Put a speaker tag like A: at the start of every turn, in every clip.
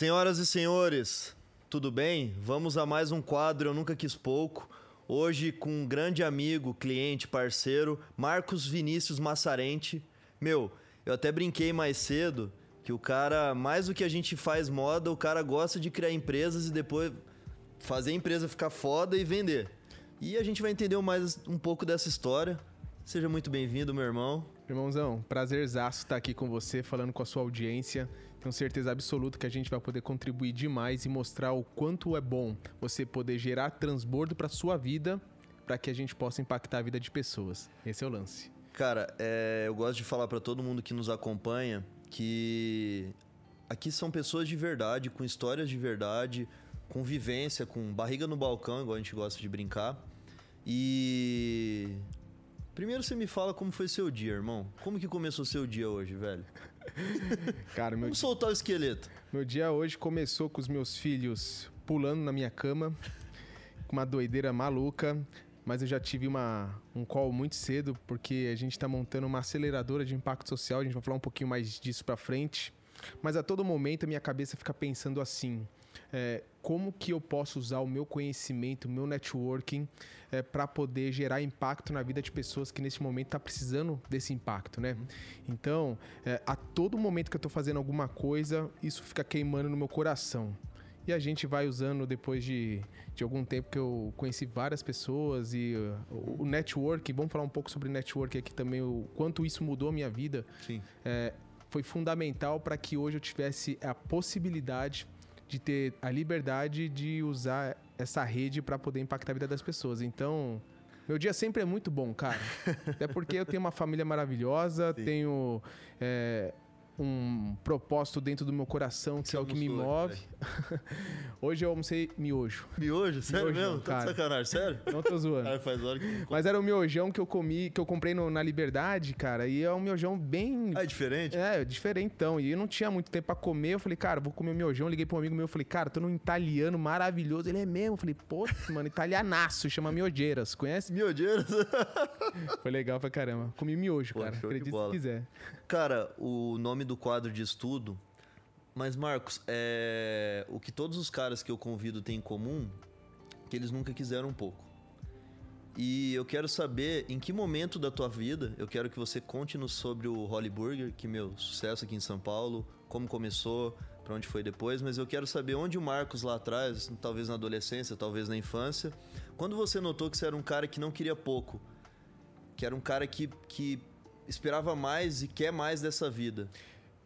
A: Senhoras e senhores, tudo bem? Vamos a mais um quadro Eu Nunca Quis Pouco. Hoje com um grande amigo, cliente, parceiro, Marcos Vinícius Massarente. Meu, eu até brinquei mais cedo que o cara, mais do que a gente faz moda, o cara gosta de criar empresas e depois fazer a empresa ficar foda e vender. E a gente vai entender mais um pouco dessa história. Seja muito bem-vindo, meu irmão.
B: Irmãozão, prazerzaço estar aqui com você, falando com a sua audiência. Tenho certeza absoluta que a gente vai poder contribuir demais e mostrar o quanto é bom você poder gerar transbordo para sua vida, para que a gente possa impactar a vida de pessoas. Esse é o lance.
A: Cara, é, eu gosto de falar para todo mundo que nos acompanha que aqui são pessoas de verdade, com histórias de verdade, com vivência, com barriga no balcão, igual a gente gosta de brincar. E Primeiro você me fala como foi seu dia, irmão. Como que começou seu dia hoje, velho?
B: Cara, meu
A: Vamos soltar o esqueleto.
B: Meu dia hoje começou com os meus filhos pulando na minha cama, com uma doideira maluca. Mas eu já tive uma, um call muito cedo, porque a gente está montando uma aceleradora de impacto social. A gente vai falar um pouquinho mais disso para frente. Mas a todo momento a minha cabeça fica pensando assim: é, como que eu posso usar o meu conhecimento, o meu networking é, para poder gerar impacto na vida de pessoas que nesse momento está precisando desse impacto, né? Então, é, a todo momento que eu estou fazendo alguma coisa, isso fica queimando no meu coração. E a gente vai usando depois de, de algum tempo que eu conheci várias pessoas e uh, o network, vamos falar um pouco sobre network aqui também, o quanto isso mudou a minha vida.
A: Sim.
B: É, foi fundamental para que hoje eu tivesse a possibilidade de ter a liberdade de usar essa rede para poder impactar a vida das pessoas. Então, meu dia sempre é muito bom, cara. Até porque eu tenho uma família maravilhosa, Sim. tenho é, um propósito dentro do meu coração, que, é o que me move. Hoje eu almocei miojo.
A: Miojo? Sério miojão, mesmo? Tá de sacanagem, sério?
B: Não tô zoando.
A: Faz hora que...
B: Mas era o miojão que eu comi, que eu comprei no, na Liberdade, cara, e é um miojão bem...
A: Ah, é diferente?
B: É, diferentão. E eu não tinha muito tempo pra comer, eu falei, cara, vou comer o miojão. Liguei pra um amigo meu, eu falei, cara, tô num italiano maravilhoso. Ele é mesmo? Eu falei, pô, mano, italianaço, chama Miojeiras. Conhece?
A: Miojeiras?
B: Foi legal pra caramba. Comi miojo, pô, cara, acredite se quiser.
A: Cara, o nome do quadro de estudo. Mas, Marcos, é... o que todos os caras que eu convido têm em comum que eles nunca quiseram um pouco. E eu quero saber em que momento da tua vida, eu quero que você conte-nos sobre o Holly Burger, que meu sucesso aqui em São Paulo, como começou, para onde foi depois, mas eu quero saber onde o Marcos lá atrás, talvez na adolescência, talvez na infância, quando você notou que você era um cara que não queria pouco, que era um cara que, que esperava mais e quer mais dessa vida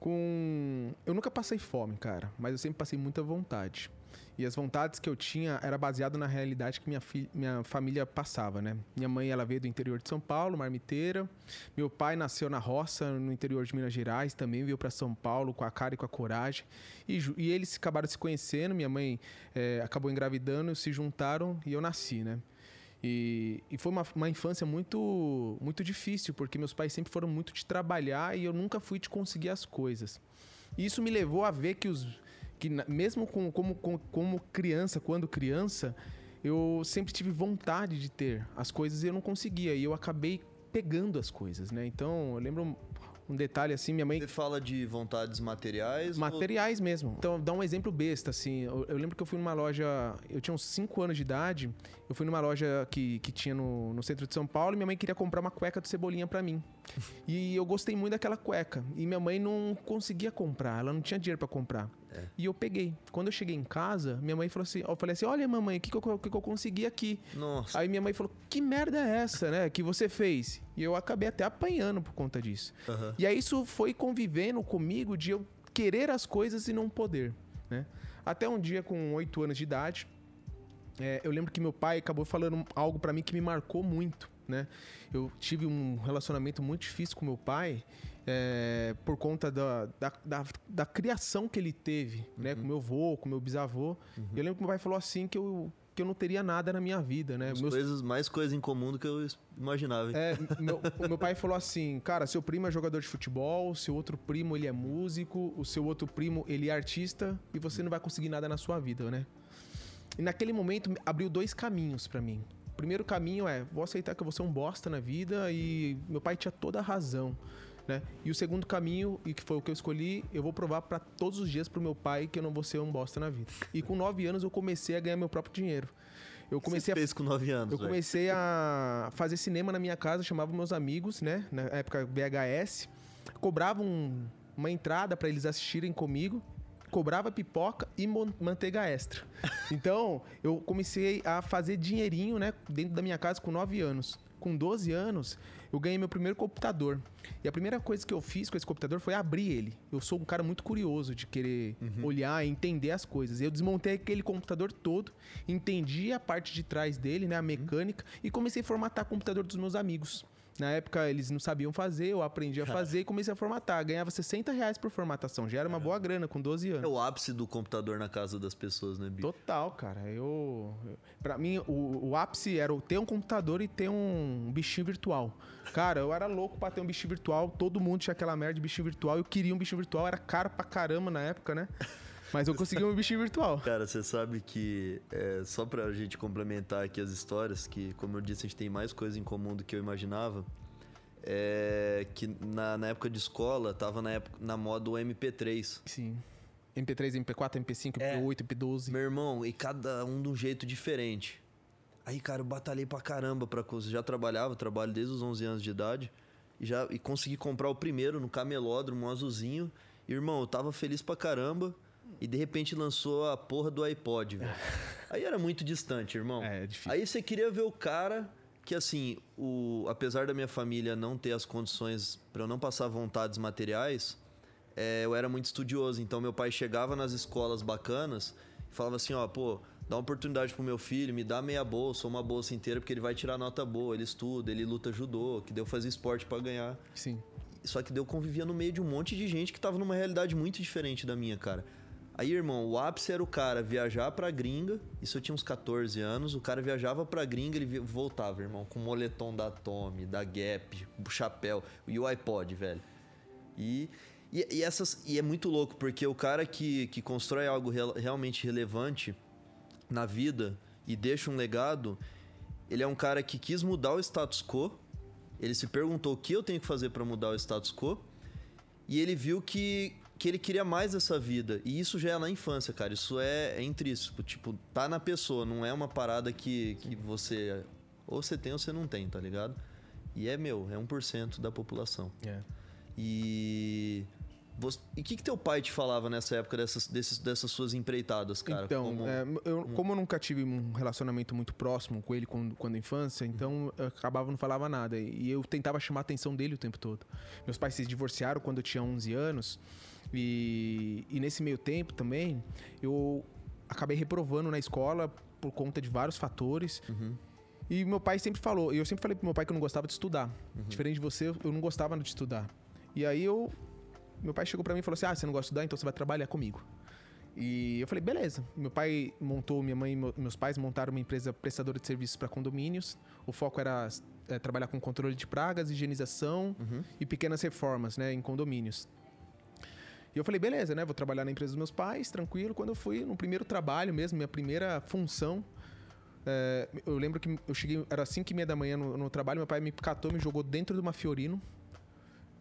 B: com. Eu nunca passei fome, cara, mas eu sempre passei muita vontade. E as vontades que eu tinha era baseado na realidade que minha, fi... minha família passava, né? Minha mãe, ela veio do interior de São Paulo, marmiteira. Meu pai nasceu na roça, no interior de Minas Gerais, também veio para São Paulo com a cara e com a coragem. E, e eles acabaram se conhecendo, minha mãe é, acabou engravidando, se juntaram e eu nasci, né? E, e foi uma, uma, infância muito, muito difícil, porque meus pais sempre foram muito de trabalhar e eu nunca fui de conseguir as coisas. E isso me levou a ver que os. que mesmo com, como, como, como criança, quando criança, eu sempre tive vontade de ter as coisas e eu não conseguia. E eu acabei pegando as coisas, né? Então, eu lembro um detalhe assim, minha mãe.
A: Você fala de vontades materiais?
B: Materiais ou... mesmo. Então, dá um exemplo besta, assim. Eu, eu, lembro que eu fui numa loja. Eu tinha uns 5 anos de idade. Eu fui numa loja que, que tinha no, no centro de São Paulo e minha mãe queria comprar uma cueca do Cebolinha para mim. E eu gostei muito daquela cueca. E minha mãe não conseguia comprar, ela não tinha dinheiro para comprar. É. E eu peguei. Quando eu cheguei em casa, minha mãe falou assim: eu falei assim: olha, mamãe, o que, que, que eu consegui aqui?
A: Nossa.
B: Aí minha mãe falou: que merda é essa, né? Que você fez? E eu acabei até apanhando por conta disso. Uhum. E aí isso foi convivendo comigo de eu querer as coisas e não poder. Né? Até um dia, com oito anos de idade, é, eu lembro que meu pai acabou falando algo para mim que me marcou muito. Né? Eu tive um relacionamento muito difícil com meu pai é, por conta da, da, da, da, criação que ele teve, né? uhum. né? Com meu avô, com meu bisavô. Uhum. Eu lembro que meu pai falou assim que eu que eu não teria nada na minha vida, né?
A: Meus... Coisas, mais coisas em comum do que eu imaginava.
B: É, meu, o meu pai falou assim, cara, seu primo é jogador de futebol, seu outro primo ele é músico, o seu outro primo ele é artista e você não vai conseguir nada na sua vida, né? E naquele momento abriu dois caminhos para mim. O primeiro caminho é, vou aceitar que eu vou ser um bosta na vida e meu pai tinha toda a razão. Né? E o segundo caminho, e que foi o que eu escolhi, eu vou provar para todos os dias pro meu pai que eu não vou ser um bosta na vida. E com nove anos eu comecei a ganhar meu próprio dinheiro. Eu comecei
A: Você fez com nove anos,
B: Eu
A: velho?
B: comecei a fazer cinema na minha casa, chamava meus amigos, né? Na época VHS. Cobrava um- uma entrada para eles assistirem comigo. Cobrava pipoca e manteiga extra. Então, eu comecei a fazer dinheirinho, né? Dentro da minha casa com 9 anos. Com 12 anos, eu ganhei meu primeiro computador. E a primeira coisa que eu fiz com esse computador foi abrir ele. Eu sou um cara muito curioso de querer olhar e entender as coisas. Eu desmontei aquele computador todo, entendi a parte de trás dele, né, a mecânica, e comecei a formatar o computador dos meus amigos. Na época eles não sabiam fazer, eu aprendi a fazer e comecei a formatar. Ganhava 60 reais por formatação, já era uma boa grana com 12 anos.
A: É o ápice do computador na casa das pessoas, né, bicho?
B: Total, cara. Eu. Pra mim, o, o ápice era o ter um computador e ter um bichinho virtual. Cara, eu era louco pra ter um bichinho virtual. Todo mundo tinha aquela merda de bichinho virtual. Eu queria um bichinho virtual. Era caro pra caramba na época, né? Mas eu consegui um bichinho virtual.
A: Cara, você sabe que, é, só pra gente complementar aqui as histórias, que, como eu disse, a gente tem mais coisa em comum do que eu imaginava, é que na, na época de escola, tava na, época, na moda o MP3.
B: Sim. MP3, MP4, MP5,
A: É.
B: MP8, MP12.
A: Meu irmão, e cada um de um jeito diferente. Aí, cara, eu batalhei pra caramba pra coisa. Já trabalhava, trabalho desde os 11 anos de idade. E, já, e consegui comprar o primeiro no camelódromo, um azulzinho. E, irmão, eu tava feliz pra caramba. E de repente lançou a porra do iPod, velho. Aí era muito distante, irmão.
B: É, é difícil.
A: Aí você queria ver o cara que, assim, o, apesar da minha família não ter as condições pra eu não passar vontades materiais, é, eu era muito estudioso. Então, meu pai chegava nas escolas bacanas e falava assim: ó, pô, dá uma oportunidade pro meu filho, me dá meia bolsa ou uma bolsa inteira, porque ele vai tirar nota boa, ele estuda, ele luta judô, que deu fazer esporte pra ganhar.
B: Sim.
A: Só que eu convivia no meio de um monte de gente que tava numa realidade muito diferente da minha, cara. Aí, irmão, o ápice era o cara viajar pra gringa. Isso eu tinha uns 14 anos. O cara viajava pra gringa, ele voltava, irmão, com o moletom da Tommy, da Gap, o chapéu e o iPod, velho. E, e, e essas, e é muito louco, porque o cara que, que constrói algo real- realmente relevante na vida e deixa um legado, ele é um cara que quis mudar o status quo. Ele se perguntou o que eu tenho que fazer pra mudar o status quo. E ele viu que, que ele queria mais dessa vida. E isso já é na infância, cara. Isso é, é intrínseco. Tipo, tá na pessoa. Não é uma parada que, que você... Ou você tem ou você não tem, tá ligado? E é meu. É 1% da população.
B: É.
A: E... você- E o que, que teu pai te falava nessa época dessas, desses, dessas suas empreitadas, cara?
B: Então,
A: Como-
B: é, eu, como eu nunca tive um relacionamento muito próximo com ele quando, quando infância, então eu acabava não falava nada. E eu tentava chamar a atenção dele o tempo todo. Meus pais se divorciaram quando eu tinha 11 anos. E, e nesse meio tempo também, eu acabei reprovando na escola por conta de vários fatores.
A: Uhum.
B: E meu pai sempre falou, e eu sempre falei pro meu pai que eu não gostava de estudar.
A: Uhum.
B: Diferente de você, eu não gostava de estudar. E aí eu. Meu pai chegou pra mim e falou assim: Ah, você não gosta de estudar, então você vai trabalhar comigo. E eu falei, beleza. Meu pai montou, minha mãe e meu- meus pais montaram uma empresa prestadora de serviços para condomínios. O foco era é, trabalhar com controle de pragas, higienização
A: Uhum.
B: e pequenas reformas, né, em condomínios. E eu falei, beleza, né? Vou trabalhar na empresa dos meus pais, tranquilo. Quando eu fui no primeiro trabalho mesmo, minha primeira função, é, eu lembro que eu cheguei, era 5 e meia da manhã no, no trabalho, meu pai me catou, me jogou dentro de uma Fiorino,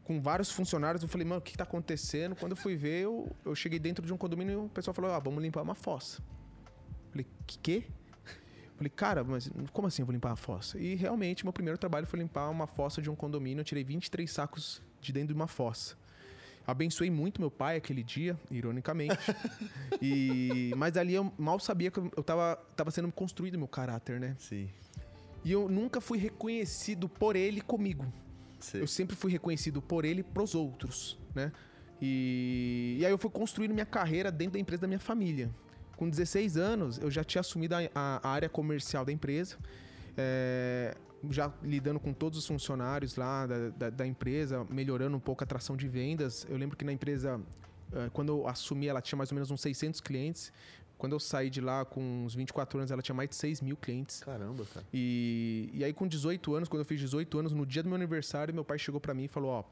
B: com vários funcionários. Eu falei, mano, o que, que tá acontecendo? Quando eu fui ver, eu, eu cheguei dentro de um condomínio e o pessoal falou, ah, vamos limpar uma fossa. Eu falei, que quê? Eu Falei, cara, mas como assim eu vou limpar a fossa? E realmente, meu primeiro trabalho foi limpar uma fossa de um condomínio. Eu tirei 23 sacos de dentro de uma fossa. Abençoei muito meu pai aquele dia, ironicamente. e, mas ali eu mal sabia que eu tava, tava sendo construído meu caráter, né?
A: Sim.
B: E eu nunca fui reconhecido por ele comigo.
A: Sei.
B: Eu sempre fui reconhecido por ele pros outros, né? E, e aí eu fui construindo minha carreira dentro da empresa da minha família. Com 16 anos, eu já tinha assumido a, a- a área comercial da empresa, é, já lidando com todos os funcionários lá da, da- da empresa, melhorando um pouco a atração de vendas. Eu lembro que na empresa, é, quando eu assumi, ela tinha mais ou menos uns 600 clientes. Quando eu saí de lá com uns 24 anos, ela tinha mais de 6 mil clientes.
A: Caramba, cara.
B: E, e aí, com 18 anos, quando eu fiz 18 anos, no dia do meu aniversário, meu pai chegou pra mim e falou: Ó,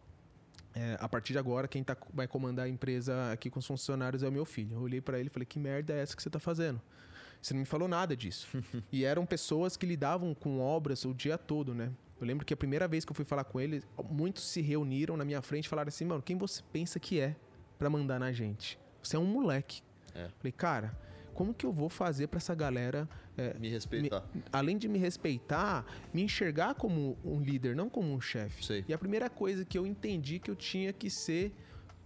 B: é, a partir de agora, quem tá, vai comandar a empresa aqui com os funcionários é o meu filho. Eu olhei pra ele e falei: Que merda é essa que você tá fazendo? Você não me falou nada disso. e eram pessoas que lidavam com obras o dia todo, né? Eu lembro que a primeira vez que eu fui falar com ele, muitos se reuniram na minha frente e falaram assim: mano, quem você pensa que é para mandar na gente? Você é um moleque.
A: É.
B: Falei, cara, como que eu vou fazer para essa galera, é,
A: Me respeitar.
B: me- além de me respeitar, me enxergar como um líder, não como um chefe? E a primeira coisa que eu entendi que eu tinha que ser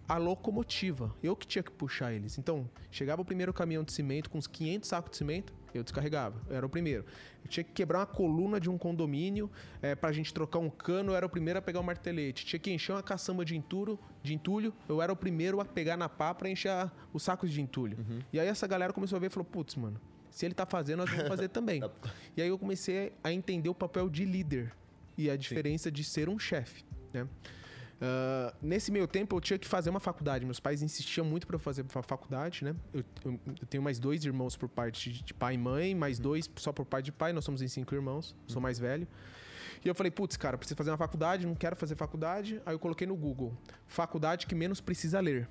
B: a locomotiva. Eu que tinha que puxar eles. Então, chegava o primeiro caminhão de cimento com uns 500 sacos de cimento, eu descarregava. Eu era o primeiro. Eu tinha que quebrar uma coluna de um condomínio é, pra gente trocar um cano, eu era o primeiro a pegar o martelete. Tinha que encher uma caçamba de entulho, de entulho eu era o primeiro a pegar na pá pra encher a- os sacos de entulho. E aí essa galera começou a ver e falou, putz, mano, se ele tá fazendo, nós vamos fazer também. E aí eu comecei a entender o papel de líder e a diferença de ser um chefe, né? Ah, nesse meio tempo eu tinha que fazer uma faculdade. Meus pais insistiam muito para eu fazer fa- faculdade, né? Eu, eu- eu tenho mais dois irmãos por parte de, pai e mãe, mais dois só por parte de pai. Nós somos em cinco irmãos, sou mais velho. E eu falei, putz, cara, preciso fazer uma faculdade, não quero fazer faculdade. Aí eu coloquei no Google, faculdade que menos precisa ler.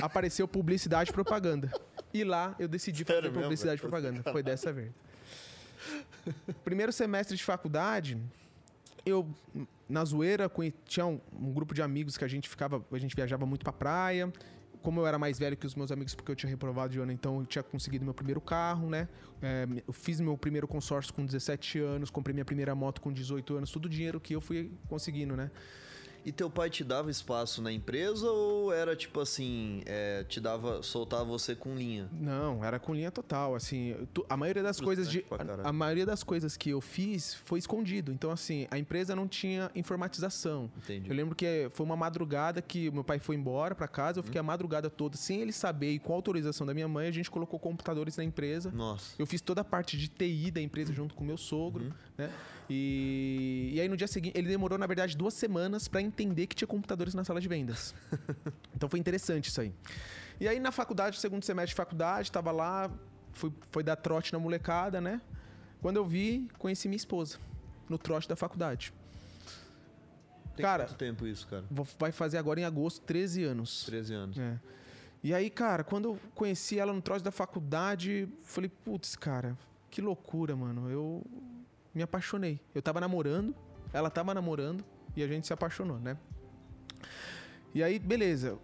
B: Apareceu publicidade e propaganda. E lá eu decidi
A: Sério
B: fazer
A: mesmo,
B: publicidade e propaganda. Foi dessa vez. Primeiro semestre de faculdade, eu na zoeira tinha um, um grupo de amigos que a gente ficava, a gente viajava muito pra praia. Como eu era mais velho que os meus amigos, porque eu tinha reprovado de ano, então eu tinha conseguido meu primeiro carro, né? É, eu fiz meu primeiro consórcio com 17 anos, comprei minha primeira moto com 18 anos, tudo dinheiro que eu fui conseguindo, né?
A: E teu pai te dava espaço na empresa ou era tipo assim, é, te dava, soltava você com linha?
B: Não, era com linha total, assim, tu- a maioria das coisas de a, a maioria das coisas que eu fiz foi escondido. Então assim, a empresa não tinha informatização.
A: Entendi.
B: Eu lembro que foi uma madrugada que meu pai foi embora pra casa, eu fiquei a madrugada toda sem ele saber e com autorização da minha mãe, a gente colocou computadores na empresa.
A: Nossa.
B: Eu fiz toda a parte de TI da empresa junto com o meu sogro,
A: Uhum.
B: né? E, e aí no dia seguinte, ele demorou, na verdade, duas semanas pra entender que tinha computadores na sala de vendas. então foi interessante isso aí. E aí na faculdade, segundo semestre de faculdade, tava lá, fui, foi dar trote na molecada, né? Quando eu vi, conheci minha esposa no trote da faculdade.
A: Tem
B: Cara-
A: quanto tempo isso, cara?
B: Vai fazer agora em agosto 13 anos.
A: 13 anos.
B: É. E aí, cara, quando eu conheci ela no troço da faculdade, falei, putz, cara, que loucura, mano. Eu me apaixonei. Eu tava namorando, ela tava namorando e a gente se apaixonou, né? E aí, beleza.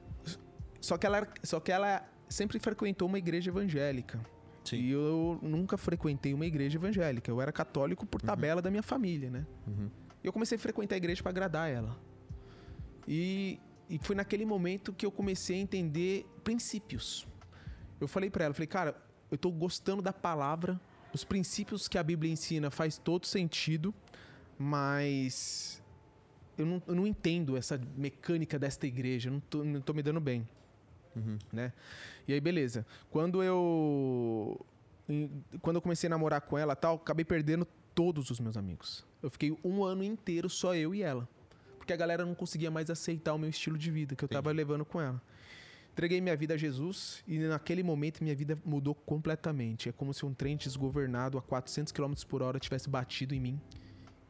B: Só que ela, só que ela sempre frequentou uma igreja evangélica.
A: Sim.
B: E eu nunca frequentei uma igreja evangélica. Eu era católico por tabela da minha família, né?
A: Uhum.
B: E eu comecei a frequentar a igreja para agradar ela. E, e foi naquele momento que eu comecei a entender princípios. Eu falei para ela, falei, cara, eu tô gostando da palavra, os princípios que a Bíblia ensina faz todo sentido, mas eu não, eu não entendo essa mecânica desta igreja, eu não tô, não tô me dando bem
A: Uhum.
B: né? E aí, beleza. Quando eu. Quando eu comecei a namorar com ela tal, acabei perdendo todos os meus amigos. Eu fiquei um ano inteiro só eu e ela. Porque a galera não conseguia mais aceitar o meu estilo de vida que eu tava levando com ela. Entreguei minha vida a Jesus e naquele momento minha vida mudou completamente. É como se um trem desgovernado a 400 km por hora tivesse batido em mim.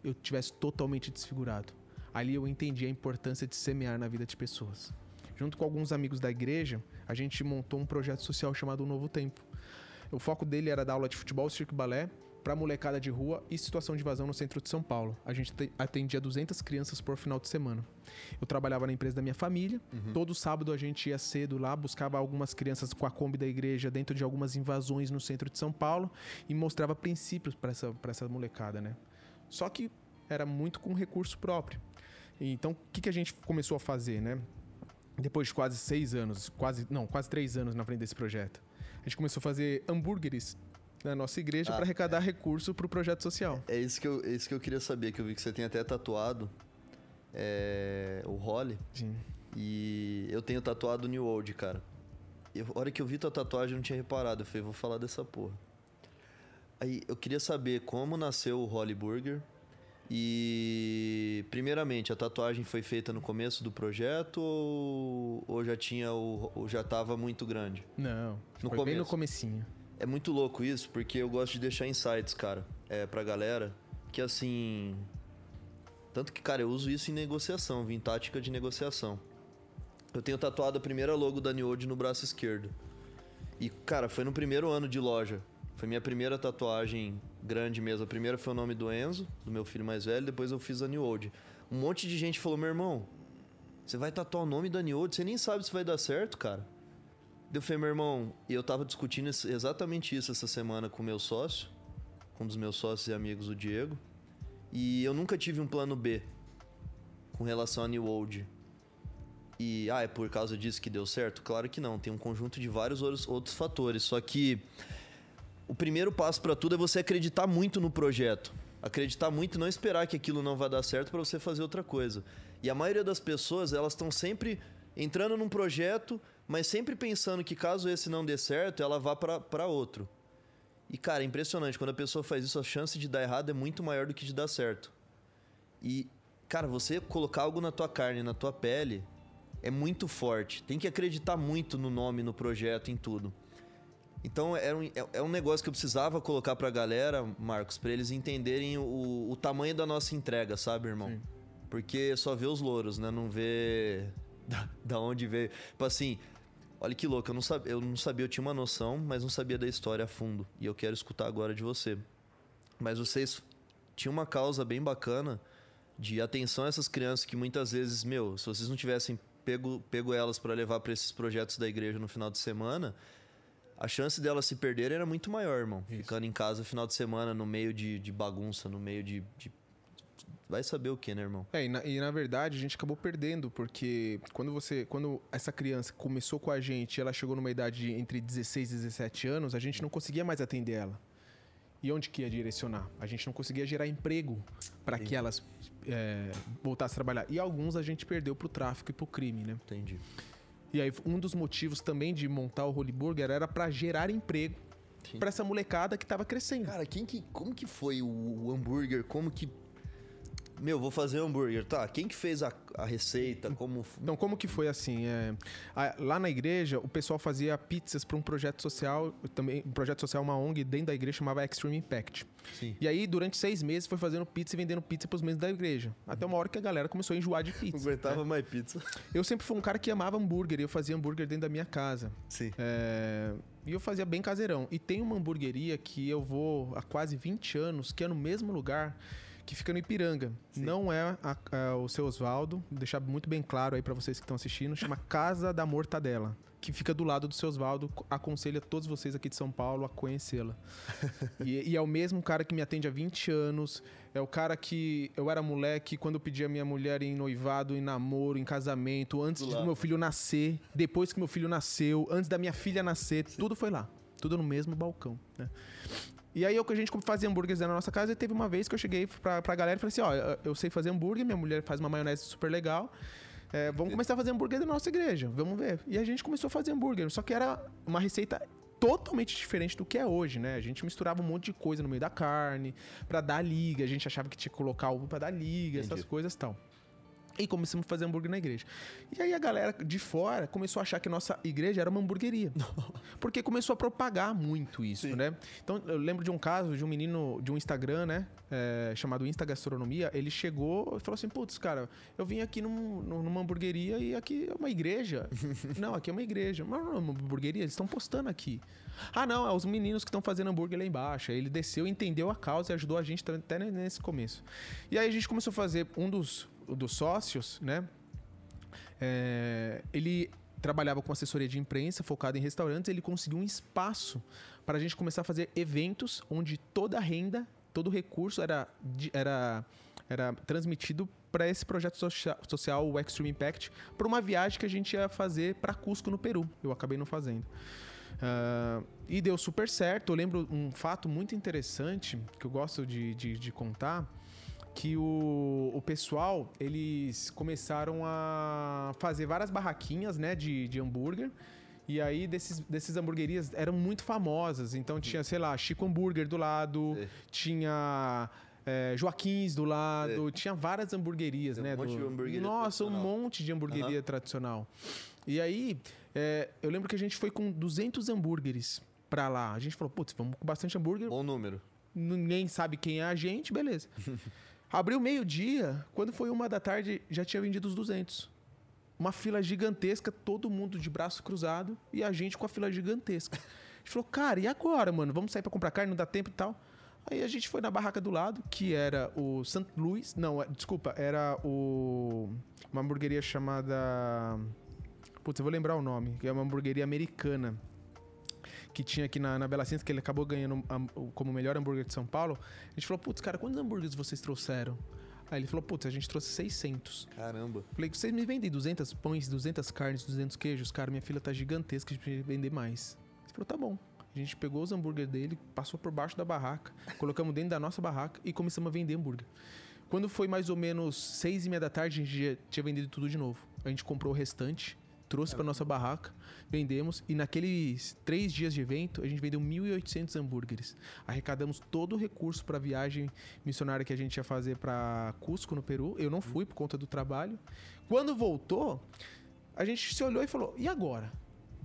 B: Eu tivesse totalmente desfigurado. Ali eu entendi a importância de semear na vida de pessoas. Junto com alguns amigos da igreja, a gente montou um projeto social chamado Novo Tempo. O foco dele era dar aula de futebol, circo e balé para molecada de rua e situação de evasão no centro de São Paulo. A gente te- atendia 200 crianças por final de semana. Eu trabalhava na empresa da minha família. Todo sábado a gente ia cedo lá, buscava algumas crianças com a Kombi da igreja dentro de algumas invasões no centro de São Paulo e mostrava princípios para essa, pra essa molecada, né? Só que era muito com recurso próprio. Então, o que, que a gente começou a fazer, né? Depois de quase seis anos, quase não, quase três anos na frente desse projeto, a gente começou a fazer hambúrgueres na nossa igreja
A: Ah,
B: para arrecadar recurso para o projeto social.
A: É isso que, eu, é isso que eu queria saber, que eu vi que você tem até tatuado é, o Holly.
B: Sim.
A: E eu tenho tatuado o New Old, cara. E a hora que eu vi tua tatuagem, eu não tinha reparado. Eu falei, vou falar dessa porra. Aí eu queria saber como nasceu o Holly Burger. E primeiramente, a tatuagem foi feita no começo do projeto ou, ou já tinha o, ou já tava muito grande?
B: Não,
A: No
B: foi bem no
A: começo.
B: comecinho.
A: É muito louco isso, porque eu gosto de deixar insights, cara, é, pra galera, que assim. Tanto que, cara, eu uso isso em negociação, vim tática de negociação. Eu tenho tatuado a primeira logo da New Old no braço esquerdo. E, cara, foi no primeiro ano de loja. Foi minha primeira tatuagem grande mesmo. A primeira foi o nome do Enzo, do meu filho mais velho, depois eu fiz a New Old. Um monte de gente falou: meu irmão, você vai tatuar o nome da New Old, você nem sabe se vai dar certo, cara. Eu falei, meu irmão, e eu tava discutindo exatamente isso essa semana com o meu sócio, com um dos meus sócios e amigos, o Diego. E eu nunca tive um plano B com relação a New Old. E, ah, é por causa disso que deu certo? Claro que não. Tem um conjunto de vários outros fatores. Só que o primeiro passo para tudo é você acreditar muito no projeto. Acreditar muito e não esperar que aquilo não vai dar certo para você fazer outra coisa. E a maioria das pessoas, elas estão sempre entrando num projeto, mas sempre pensando que caso esse não dê certo, ela vá para outro. E, cara, é impressionante. Quando a pessoa faz isso, a chance de dar errado é muito maior do que de dar certo. E, cara, você colocar algo na tua carne, na tua pele, é muito forte. Tem que acreditar muito no nome, no projeto, em tudo. Então, é um, é um negócio que eu precisava colocar pra galera, Marcos, para eles entenderem o, o tamanho da nossa entrega, sabe, irmão? Sim. Porque só vê os louros, né? Não vê da, da onde veio. Tipo assim, Olha que louco, eu não, sabia, eu não sabia, eu tinha uma noção, mas não sabia da história a fundo. E eu quero escutar agora de você. Mas vocês tinham uma causa bem bacana de atenção a essas crianças que muitas vezes, meu, se vocês não tivessem pego, pego elas para levar para esses projetos da igreja no final de semana, a chance delas se perderem era muito maior, irmão. Isso. Ficando em casa no final de semana, no meio de, de bagunça, no meio de, de vai saber o que, né, irmão?
B: É, e na, e na, verdade a gente acabou perdendo, porque quando você. Quando essa criança começou com a gente ela chegou numa idade de entre 16 e 17 anos, a gente não conseguia mais atender ela. E onde que ia direcionar? A gente não conseguia gerar emprego para que elas é, voltassem a trabalhar. E alguns a gente perdeu pro tráfico e pro crime, né?
A: Entendi.
B: E aí, um dos motivos também de montar o Holy Burger era para gerar emprego para essa molecada que tava crescendo.
A: Cara, quem que, como que foi o, o hambúrguer? Como que meu, vou fazer hambúrguer. Tá, quem que fez a, a receita? Como...
B: Não, como que foi assim? É, a, lá na igreja, o pessoal fazia pizzas para um projeto social, também um projeto social, uma ONG dentro da igreja chamava Extreme Impact. Sim. E aí, durante seis meses, foi fazendo pizza e vendendo pizza para os membros da igreja. Até uma hora que a galera começou a enjoar de pizza.
A: Não aguentava né? mais pizza.
B: Eu sempre fui um cara que amava hambúrguer e eu fazia hambúrguer dentro da minha casa.
A: Sim.
B: É, e eu fazia bem caseirão. E tem uma hamburgueria que eu vou há quase 20 anos, que é no mesmo lugar que fica no Ipiranga. Sim. Não é a, a, o seu Osvaldo, deixar muito bem claro aí para vocês que estão assistindo, chama Casa da Mortadela, que fica do lado do seu Osvaldo. Aconselho a todos vocês aqui de São Paulo a conhecê-la. e, e, é o mesmo cara que me atende há 20 anos, é o cara que eu era moleque quando eu pedi a minha mulher em noivado, em namoro, em casamento, antes do, do meu filho nascer, depois que meu filho nasceu, antes da minha filha nascer, Sim. tudo foi lá. Tudo no mesmo balcão, né? E aí, a gente fazia hambúrgueres na nossa casa, e teve uma vez que eu cheguei pra, pra galera e falei assim: ó, eu sei fazer hambúrguer, minha mulher faz uma maionese super legal. É, vamos começar a fazer hambúrguer na nossa igreja, vamos ver. E a gente começou a fazer hambúrguer, só que era uma receita totalmente diferente do que é hoje, né? A gente misturava um monte de coisa no meio da carne para dar liga, a gente achava que tinha que colocar ovo para dar liga, Entendi. essas coisas e tal. E começamos a fazer hambúrguer na igreja. E aí a galera de fora começou a achar que nossa igreja era uma hamburgueria. Porque começou a propagar muito isso, Sim. né? Então eu lembro de um caso de um menino de um Instagram, né? É, chamado Insta Gastronomia. Ele chegou e falou assim: Putz, cara, eu vim aqui num, numa hamburgueria e aqui é uma igreja. não, aqui é uma igreja. Mas não é uma hamburgueria, eles estão postando aqui. Ah, não, é os meninos que estão fazendo hambúrguer lá embaixo. Aí ele desceu, entendeu a causa e ajudou a gente até nesse começo. E aí a gente começou a fazer um dos dos sócios, né? É, ele trabalhava com assessoria de imprensa focada em restaurantes. Ele conseguiu um espaço para a gente começar a fazer eventos onde toda a renda, todo o recurso era, era, era transmitido para esse projeto social, o Extreme Impact, para uma viagem que a gente ia fazer para Cusco, no Peru. Eu acabei não fazendo. Uh, e deu super certo. Eu lembro um fato muito interessante que eu gosto de, de, de contar que o, o pessoal, eles começaram a fazer várias barraquinhas, né, de, de hambúrguer. E aí, desses, desses hamburguerias eram muito famosas. Então, tinha, sei lá, Chico Hambúrguer do lado, é. tinha é, Joaquins do lado, é. tinha várias hamburguerias, Tem né? Um monte do... de hamburgueria Nossa, um monte de hamburgueria uhum. tradicional. E aí, é, eu lembro que a gente foi com 200 hambúrgueres pra lá. A gente falou, putz, vamos com bastante hambúrguer.
A: Bom número.
B: Ninguém sabe quem é a gente, beleza. Abriu meio-dia, quando foi uma da tarde, já tinha vendido os 200. Uma fila gigantesca, todo mundo de braço cruzado e a gente com a fila gigantesca. gente falou, cara, e agora, mano? Vamos sair pra comprar carne, não dá tempo e tal. Aí a gente foi na barraca do lado, que era o St. Louis. Não, é- desculpa, era o. Uma hamburgueria chamada. Putz, eu vou lembrar o nome, que é uma hamburgueria americana. Que tinha aqui na, na Bela Cinta, que ele acabou ganhando o- como o melhor hambúrguer de São Paulo. A gente falou, putz, cara, quantos hambúrgueres vocês trouxeram? Aí ele falou, putz, a gente trouxe 600.
A: Caramba.
B: Falei, vocês me vendem 200 pães, 200 carnes, 200 queijos? Cara, minha filha tá gigantesca, a gente precisa vender mais. Ele falou, tá bom. A gente pegou os hambúrguer dele, passou por baixo da barraca, colocamos dentro da nossa barraca e começamos a vender hambúrguer. Quando foi mais ou menos seis e meia da tarde, a gente tinha vendido tudo de novo. A gente comprou o restante, trouxe pra nossa barraca, vendemos e naqueles três dias de evento a gente vendeu 1.800 hambúrgueres. Arrecadamos todo o recurso para a viagem missionária que a gente ia fazer para Cusco, no Peru. Eu não fui por conta do trabalho. Quando voltou, a gente se olhou e falou: e agora?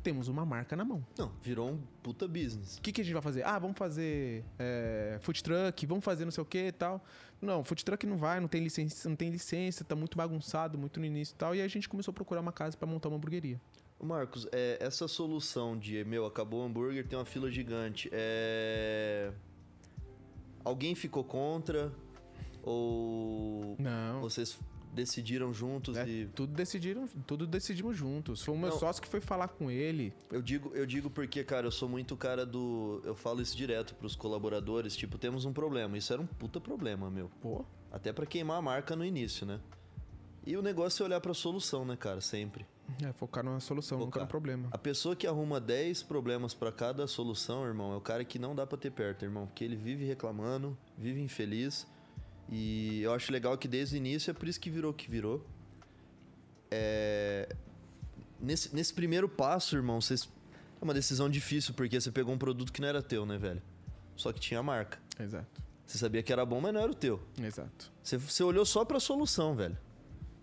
B: Temos uma marca na mão.
A: Não, virou um puta business.
B: O que, que a gente vai fazer? Ah, vamos fazer é, food truck, vamos fazer não sei o que e tal. Não, food truck não vai, não tem licença, não tem licença, tá muito bagunçado, muito no início e tal. E a gente começou a procurar uma casa para montar uma hamburgueria.
A: Marcos, é, essa solução de, meu, acabou o hambúrguer, tem uma fila gigante. É... Alguém ficou contra? Ou
B: Não.
A: vocês decidiram juntos
B: É,
A: e...
B: tudo decidiram, tudo decidimos juntos. Foi o meu
A: Não.
B: sócio que foi falar com ele.
A: Eu digo, eu digo porque, cara, eu sou muito cara do... Eu falo isso direto pros colaboradores, tipo, temos um problema. Isso era um puta problema, meu.
B: Pô,
A: Até pra queimar a marca no início, né? E o negócio é olhar pra solução, né, cara? Sempre.
B: é, focar numa solução, nunca
A: Focar.
B: no problema.
A: A pessoa que arruma 10 problemas pra cada solução, irmão, é o cara que não dá pra ter perto, irmão. Porque ele vive reclamando, vive infeliz. E eu acho legal que desde o início é por isso que virou o que virou. É... Nesse, nesse primeiro passo, irmão, vocês... é uma decisão difícil, porque você pegou um produto que não era teu, né, velho? Só que tinha a marca.
B: Exato,
A: Você sabia que era bom, mas não era o teu.
B: exato.
A: Você, você olhou só pra solução, velho.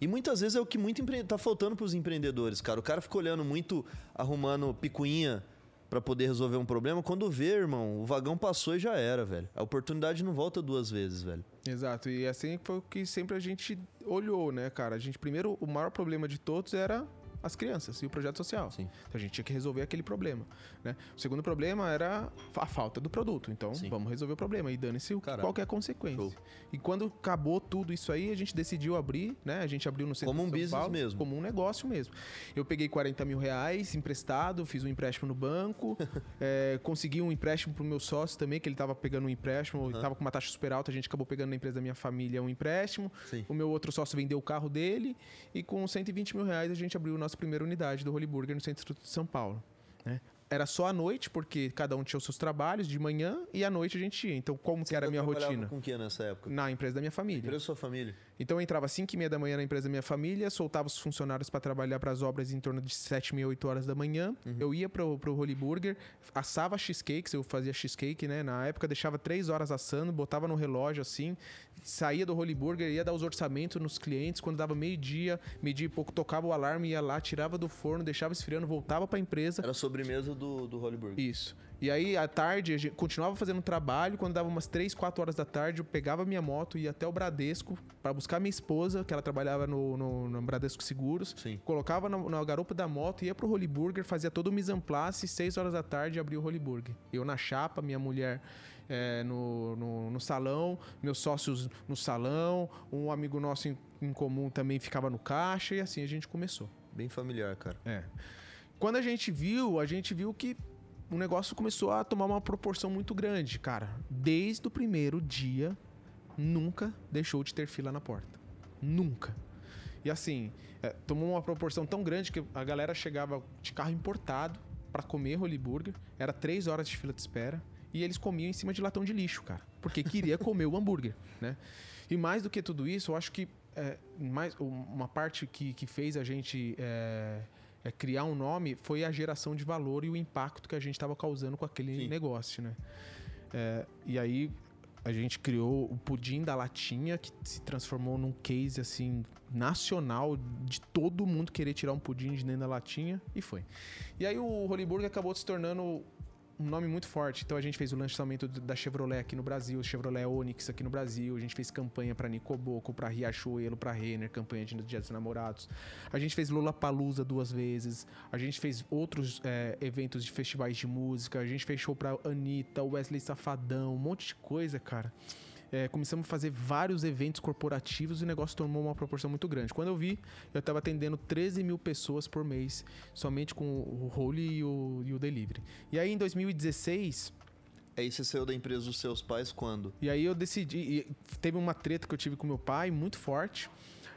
A: E muitas vezes é o que muito empre... tá faltando pros empreendedores, cara. O cara fica olhando muito, arrumando picuinha pra poder resolver um problema. Quando vê, irmão, o vagão passou e já era, velho. A oportunidade não volta duas vezes, velho.
B: Exato. E assim foi o que sempre a gente olhou, né, cara? A gente, primeiro, o maior problema de todos era as crianças e o projeto social.
A: Sim.
B: Então a gente tinha que resolver aquele problema, né? O segundo problema era a falta do produto. Então
A: Sim.
B: vamos resolver o problema e dane-se o-
A: Caralho.
B: qual que a consequência.
A: Show.
B: E quando acabou tudo isso aí, a gente decidiu abrir, né? A gente abriu no centro
A: Como um business
B: Paulo,
A: mesmo.
B: Como um negócio mesmo. Eu peguei 40 mil reais emprestado, fiz um empréstimo no banco, é, consegui um empréstimo pro meu sócio também, que ele tava pegando um empréstimo, tava com uma taxa super alta, a gente acabou pegando na empresa da minha família um empréstimo.
A: Sim.
B: O meu outro sócio vendeu o carro dele e com 120 mil reais a gente abriu a nossa primeira unidade do Holy Burger no centro de São Paulo. né? Era só à noite, porque cada um tinha os seus trabalhos de manhã e à noite a gente ia. Então, como que era a minha rotina?
A: com o que nessa época?
B: Na empresa da minha família.
A: Empresa da sua família.
B: Então eu entrava às 5 e meia da manhã na empresa da minha família, soltava os funcionários para trabalhar para as obras em torno de 7 e meia, 8 horas da manhã. Eu ia pro, pro Holy Burger, assava cheesecakes, eu fazia cheesecake, né? Na época deixava 3 horas assando, botava no relógio assim, saía do Holy Burger, ia dar os orçamentos nos clientes. Quando dava meio-dia, meio-dia e pouco, tocava o alarme, ia lá, tirava do forno, deixava esfriando, voltava para a empresa.
A: Era a sobremesa do, do Hollyburg.
B: Isso. E aí, à tarde, a gente continuava fazendo trabalho. Quando dava umas 3, 4 horas da tarde, eu pegava minha moto e ia até o Bradesco para buscar minha esposa, que ela trabalhava no, no, no Bradesco Seguros.
A: Sim.
B: Colocava na, na garupa da moto, ia pro Holy Burger, fazia todo o mise en place, 6 horas da tarde abria o Holy Burger. Eu na chapa, minha mulher é, no, no, no salão, meus sócios no salão, um amigo nosso em, em comum também ficava no caixa e assim a gente começou.
A: Bem familiar, cara.
B: É. Quando a gente viu, a gente viu que o negócio começou a tomar uma proporção muito grande, cara. Desde o primeiro dia, nunca deixou de ter fila na porta. Nunca. E assim, é, tomou uma proporção tão grande que a galera chegava de carro importado pra comer Holy Burger. Era três horas de fila de espera. E eles comiam em cima de latão de lixo, cara. Porque queria comer o hambúrguer, né? E mais do que tudo isso, eu acho que é, mais, uma parte que, que fez a gente é, é, criar um nome foi a geração de valor e o impacto que a gente estava causando com aquele
A: Sim.
B: negócio, né? É, e aí a gente criou o pudim da latinha que se transformou num case assim nacional de todo mundo querer tirar um pudim de dentro da latinha e foi. E aí o Holy Burger acabou se tornando um nome muito forte. Então a gente fez o lançamento da Chevrolet aqui no Brasil, Chevrolet Onix aqui no Brasil. A gente fez campanha para Nicoboco, para Riachuelo, para Renner, campanha de Dia dos Namorados. A gente fez Lula Palusa duas vezes. A gente fez outros é, eventos de festivais de música. A gente fez show pra Anitta, Wesley Safadão, um monte de coisa, cara. É, começamos a fazer vários eventos corporativos e o negócio tomou uma proporção muito grande. Quando eu vi, eu estava atendendo 13 mil pessoas por mês, somente com o role e o, e o delivery. E aí em 2016.
A: Aí você saiu da empresa dos seus pais quando?
B: E aí eu decidi. teve uma treta que eu tive com meu pai, muito forte.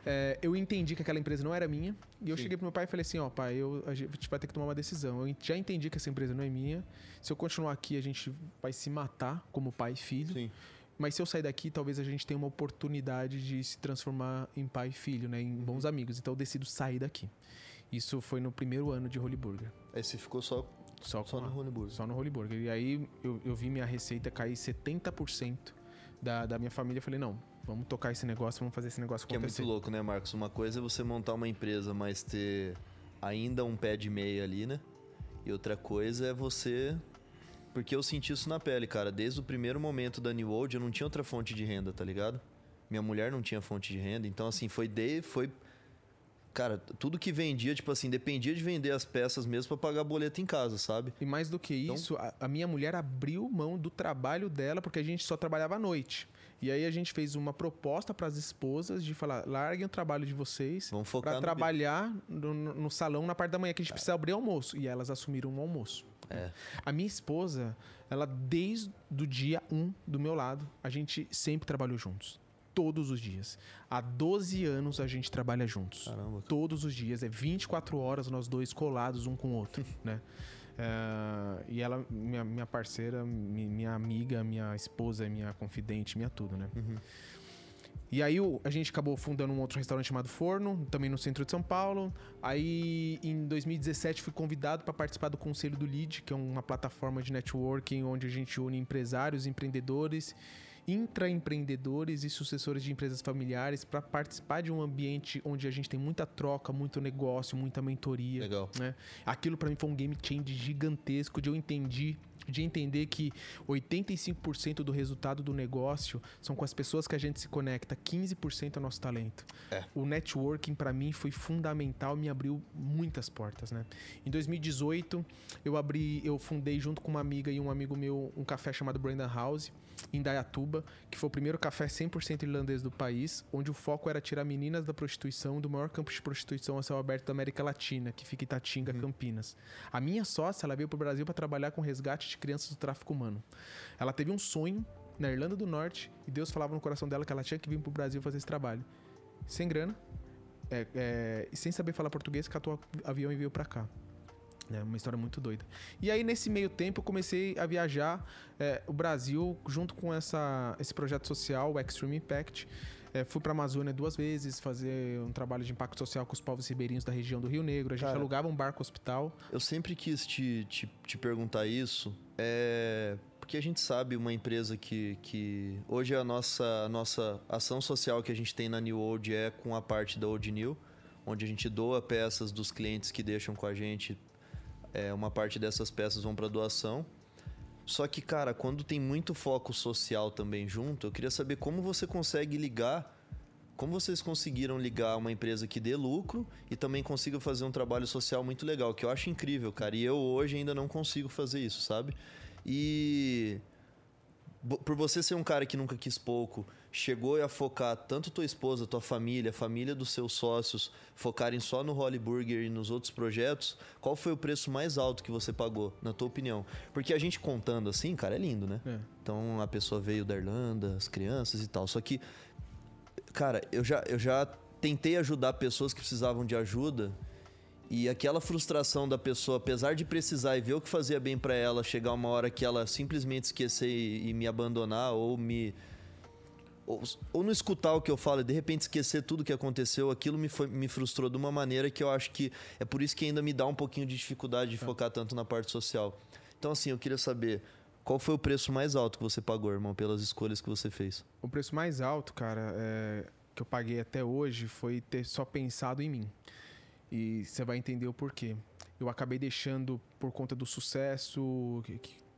B: É, eu entendi que aquela empresa não era minha. E eu Sim. cheguei pro meu pai e falei assim: Ó, pai, eu, a gente vai ter que tomar uma decisão. Eu já entendi que essa empresa não é minha. Se eu continuar aqui, a gente vai se matar como pai e filho. Sim. Mas se eu sair daqui, talvez a gente tenha uma oportunidade de se transformar em pai e filho, né? Em bons amigos. Então eu decido sair daqui. Isso foi no primeiro ano de Holy Burger.
A: Aí você ficou só,
B: só, só no Holy Burger? Só no Holy Burger. E aí eu, eu vi minha receita cair 70% da, da minha família. Eu falei, não, vamos tocar esse negócio, vamos fazer esse negócio acontecer.
A: Que é muito louco, né, Marcos? Uma coisa é você montar uma empresa, mas ter ainda um pé de meia ali, né? E outra coisa é você porque eu senti isso na pele, cara. Desde o primeiro momento da New Old, eu não tinha outra fonte de renda, tá ligado? Minha mulher não tinha fonte de renda. Então, assim, foi de. Foi. Cara, tudo que vendia, tipo assim, dependia de vender as peças mesmo para pagar boleto em casa, sabe?
B: E mais do que então... isso, a, a minha mulher abriu mão do trabalho dela porque a gente só trabalhava à noite. E aí a gente fez uma proposta para as esposas de falar: larguem o trabalho de vocês para trabalhar no, no, salão na parte da manhã que a gente precisa abrir almoço. E elas assumiram o almoço. É. A minha esposa, ela desde o dia 1 um, do meu lado, a gente sempre trabalhou juntos. Todos os dias. Há 12 anos a gente trabalha juntos. Caramba. Todos os dias. É 24 horas nós dois colados um com o outro, né? É, e ela, minha, minha parceira, minha amiga, minha esposa, minha confidente, minha tudo, né? Uhum. E aí a gente acabou fundando um outro restaurante chamado Forno, também no centro de São Paulo. Aí em 2017 fui convidado para participar do Conselho do Lead, que é uma plataforma de networking onde a gente une empresários, empreendedores, intraempreendedores e sucessores de empresas familiares para participar de um ambiente onde a gente tem muita troca, muito negócio, muita mentoria.
A: Legal.
B: Né? Aquilo para mim foi um game change gigantesco de eu entendi de entender que 85% do resultado do negócio são com as pessoas que a gente se conecta, 15% é nosso talento. É. O networking para mim foi fundamental, me abriu muitas portas, né? Em 2018, eu abri, eu fundei junto com uma amiga e um amigo meu um café chamado Brandon House em Dayatuba, que foi o primeiro café 100% irlandês do país, onde o foco era tirar meninas da prostituição do maior campo de prostituição a céu aberto da América Latina, que fica em Itatinga, uhum. Campinas. A minha sócia, ela veio para o Brasil para trabalhar com resgate de crianças do tráfico humano. Ela teve um sonho na Irlanda do Norte e Deus falava no coração dela que ela tinha que vir para o Brasil fazer esse trabalho. Sem grana, é, é, e sem saber falar português, catou o avião e veio para cá. É uma história muito doida. E aí, nesse meio tempo, eu comecei a viajar é, o Brasil junto com essa, esse projeto social, o Extreme Impact. É, fui para a Amazônia duas vezes fazer um trabalho de impacto social com os povos ribeirinhos da região do Rio Negro. A gente Cara, alugava um barco hospital.
A: Eu sempre quis te, te, te perguntar isso. É, porque a gente sabe uma empresa que, que hoje a nossa, a nossa ação social que a gente tem na New Old é com a parte da Old New, onde a gente doa peças dos clientes que deixam com a gente é, uma parte dessas peças vão para doação. Só que, cara, quando tem muito foco social também junto, eu queria saber como você consegue ligar. Como vocês conseguiram ligar uma empresa que dê lucro e também consiga fazer um trabalho social muito legal, que eu acho incrível, cara. E eu hoje ainda não consigo fazer isso, sabe? E por você ser um cara que nunca quis pouco, chegou a focar tanto tua esposa, tua família, a família dos seus sócios, focarem só no Holly Burger e nos outros projetos, qual foi o preço mais alto que você pagou, na tua opinião? Porque a gente contando assim, cara, é lindo, né? É. Então a pessoa veio da Irlanda, as crianças e tal. Só que, cara, eu já, eu já tentei ajudar pessoas que precisavam de ajuda. E aquela frustração da pessoa, apesar de precisar e ver o que fazia bem para ela, chegar uma hora que ela simplesmente esquecer e, e me abandonar ou me ou, ou não escutar o que eu falo e de repente esquecer tudo que aconteceu, aquilo me, foi, me frustrou de uma maneira que eu acho que é por isso que ainda me dá um pouquinho de dificuldade de é. focar tanto na parte social. Então, assim, eu queria saber qual foi o preço mais alto que você pagou, irmão, pelas escolhas que você fez?
B: O preço mais alto, cara, é, que eu paguei até hoje foi ter só pensado em mim. E você vai entender o porquê. Eu acabei deixando, por conta do sucesso,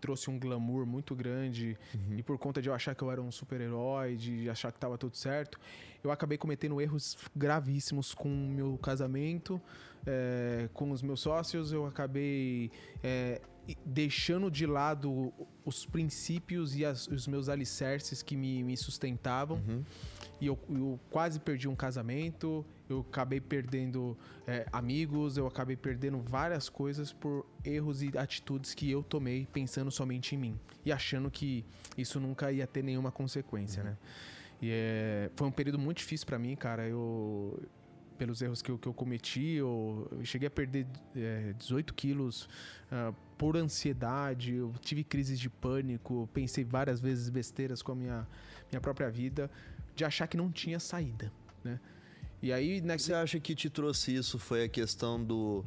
B: trouxe um glamour muito grande
A: Uhum.
B: e por conta de eu achar que eu era um super-herói, de achar que tava tudo certo, eu acabei cometendo erros gravíssimos com o meu casamento, é, com os meus sócios, eu acabei é, deixando de lado os princípios e as- os meus alicerces que me, me sustentavam.
A: Uhum.
B: E eu, eu quase perdi um casamento, eu acabei perdendo é, amigos, eu acabei perdendo várias coisas por erros e atitudes que eu tomei pensando somente em mim. E achando que isso nunca ia ter nenhuma consequência, né? E é, foi um período muito difícil pra mim, cara. Eu, pelos erros que eu, que eu cometi, eu, eu cheguei a perder é, 18 quilos ah, por ansiedade, eu tive crises de pânico, pensei várias vezes besteiras com a minha, minha própria vida, de achar que não tinha saída, né? E aí, né,
A: Você acha que te trouxe isso foi a questão do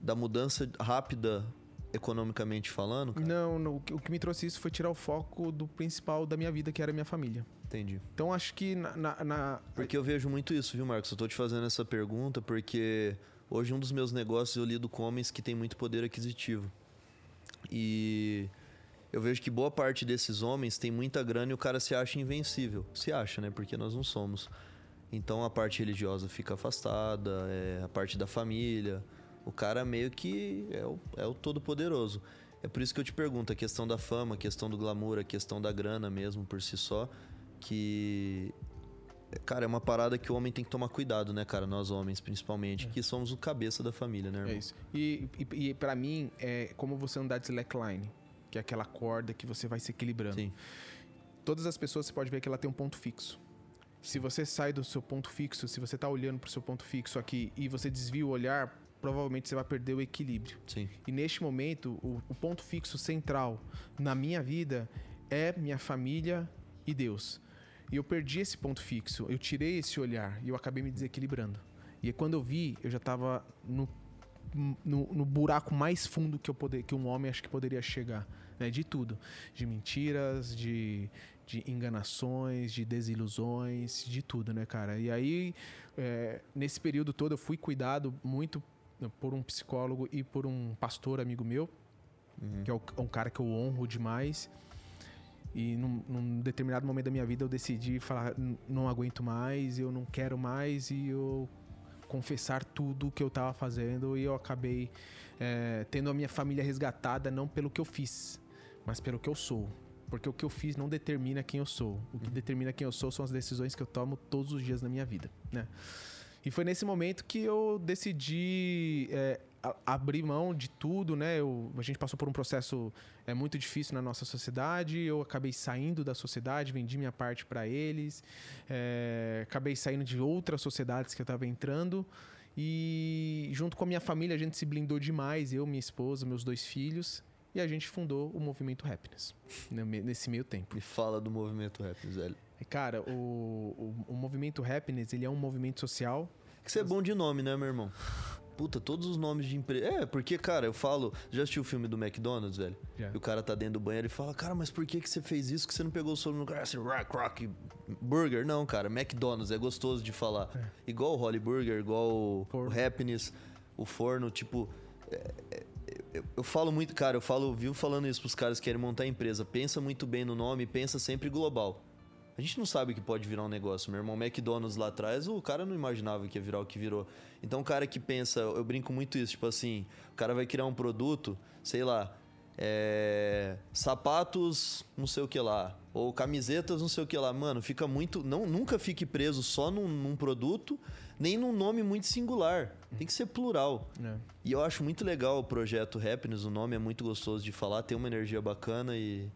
A: da mudança rápida economicamente falando? cara?
B: não, o que- me trouxe isso foi tirar o foco do principal da minha vida, que era a minha família.
A: Entendi.
B: Então acho que na- na- na,
A: Porque eu vejo muito isso, viu, Marcos? Eu tô te fazendo essa pergunta porque hoje um dos meus negócios eu lido com homens que têm muito poder aquisitivo. E eu vejo que boa parte desses homens tem muita grana e o cara se acha invencível. Se acha, né? Porque nós não somos. Então a parte religiosa fica afastada, é, a parte da família. O cara meio que é o, é o todo-poderoso. É por isso que eu te pergunto, a questão da fama, a questão do glamour, a questão da grana mesmo por si só, que Cara, é uma parada que o homem tem que tomar cuidado, né, cara? Nós homens, principalmente, que somos o cabeça da família, né, irmão?
B: É isso. E, e, e para mim, é como você andar de slackline, que é aquela corda que você vai se equilibrando.
A: Sim.
B: Todas as pessoas, você pode ver que ela tem um ponto fixo. Se você sai do seu ponto fixo, se você tá olhando pro seu ponto fixo aqui e você desvia o olhar, provavelmente você vai perder o equilíbrio.
A: Sim.
B: E neste momento, o, o ponto fixo central na minha vida é minha família e Deus. E eu perdi esse ponto fixo, eu tirei esse olhar e eu acabei me desequilibrando. E quando eu vi, eu já tava no, no, no buraco mais fundo que, eu poder, que um homem acho que poderia chegar. Né? De tudo. De mentiras, de, de enganações, de desilusões, de tudo, né, cara? E aí, é, nesse período todo, eu fui cuidado muito por um psicólogo e por um pastor amigo meu,
A: Uhum.
B: que é o- um cara que eu honro demais. E num, num determinado momento da minha vida eu decidi falar, "N- não aguento mais, eu não quero mais e eu confessar tudo que eu tava fazendo e eu acabei é, tendo a minha família resgatada não pelo que eu fiz, mas pelo que eu sou. Porque o que eu fiz não determina quem eu sou. O que determina quem eu sou são as decisões que eu tomo todos os dias na minha vida, né? E foi nesse momento que eu decidi é, abrir mão de tudo, né? Eu- a gente passou por um processo é, muito difícil na nossa sociedade. Eu acabei saindo da sociedade, vendi minha parte para eles. é, acabei saindo de outras sociedades que eu estava entrando. E junto com a minha família, a gente se blindou demais. Eu, minha esposa, meus dois filhos. E a gente fundou o movimento Happiness né, nesse meio tempo.
A: Me fala do movimento rap, velho.
B: Cara, o, o, o movimento Happiness, ele é um movimento social
A: Que você é bom de nome, né, meu irmão? Puta, todos os nomes de empresa. É, porque, cara, eu falo. Já assistiu o filme do McDonald's, velho?
B: Já.
A: E o cara tá dentro do banheiro e fala, cara, mas por que, que você fez isso? Que você não pegou o solo no cara? Assim, rock, rock, burger? Não, cara, McDonald's, é gostoso de falar. Igual o Holly Burger, igual o, o Happiness, o forno, tipo. é, é, eu, eu falo muito, cara, eu falo, eu vivo falando isso pros caras que querem montar empresa. Pensa muito bem no nome, pensa sempre global. A gente não sabe o que pode virar um negócio. Meu irmão McDonald's lá atrás, o cara não imaginava que ia virar o que virou. Então, o cara que pensa, eu brinco muito isso, tipo assim, o cara vai criar um produto, sei lá, é, sapatos, não sei o que lá, ou camisetas, não sei o que lá. Mano, fica muito. Não, nunca fique preso só num, num produto, nem num nome muito singular. Tem que ser plural.
B: né?
A: E eu acho muito legal o projeto Happiness, o nome é muito gostoso de falar, tem uma energia bacana e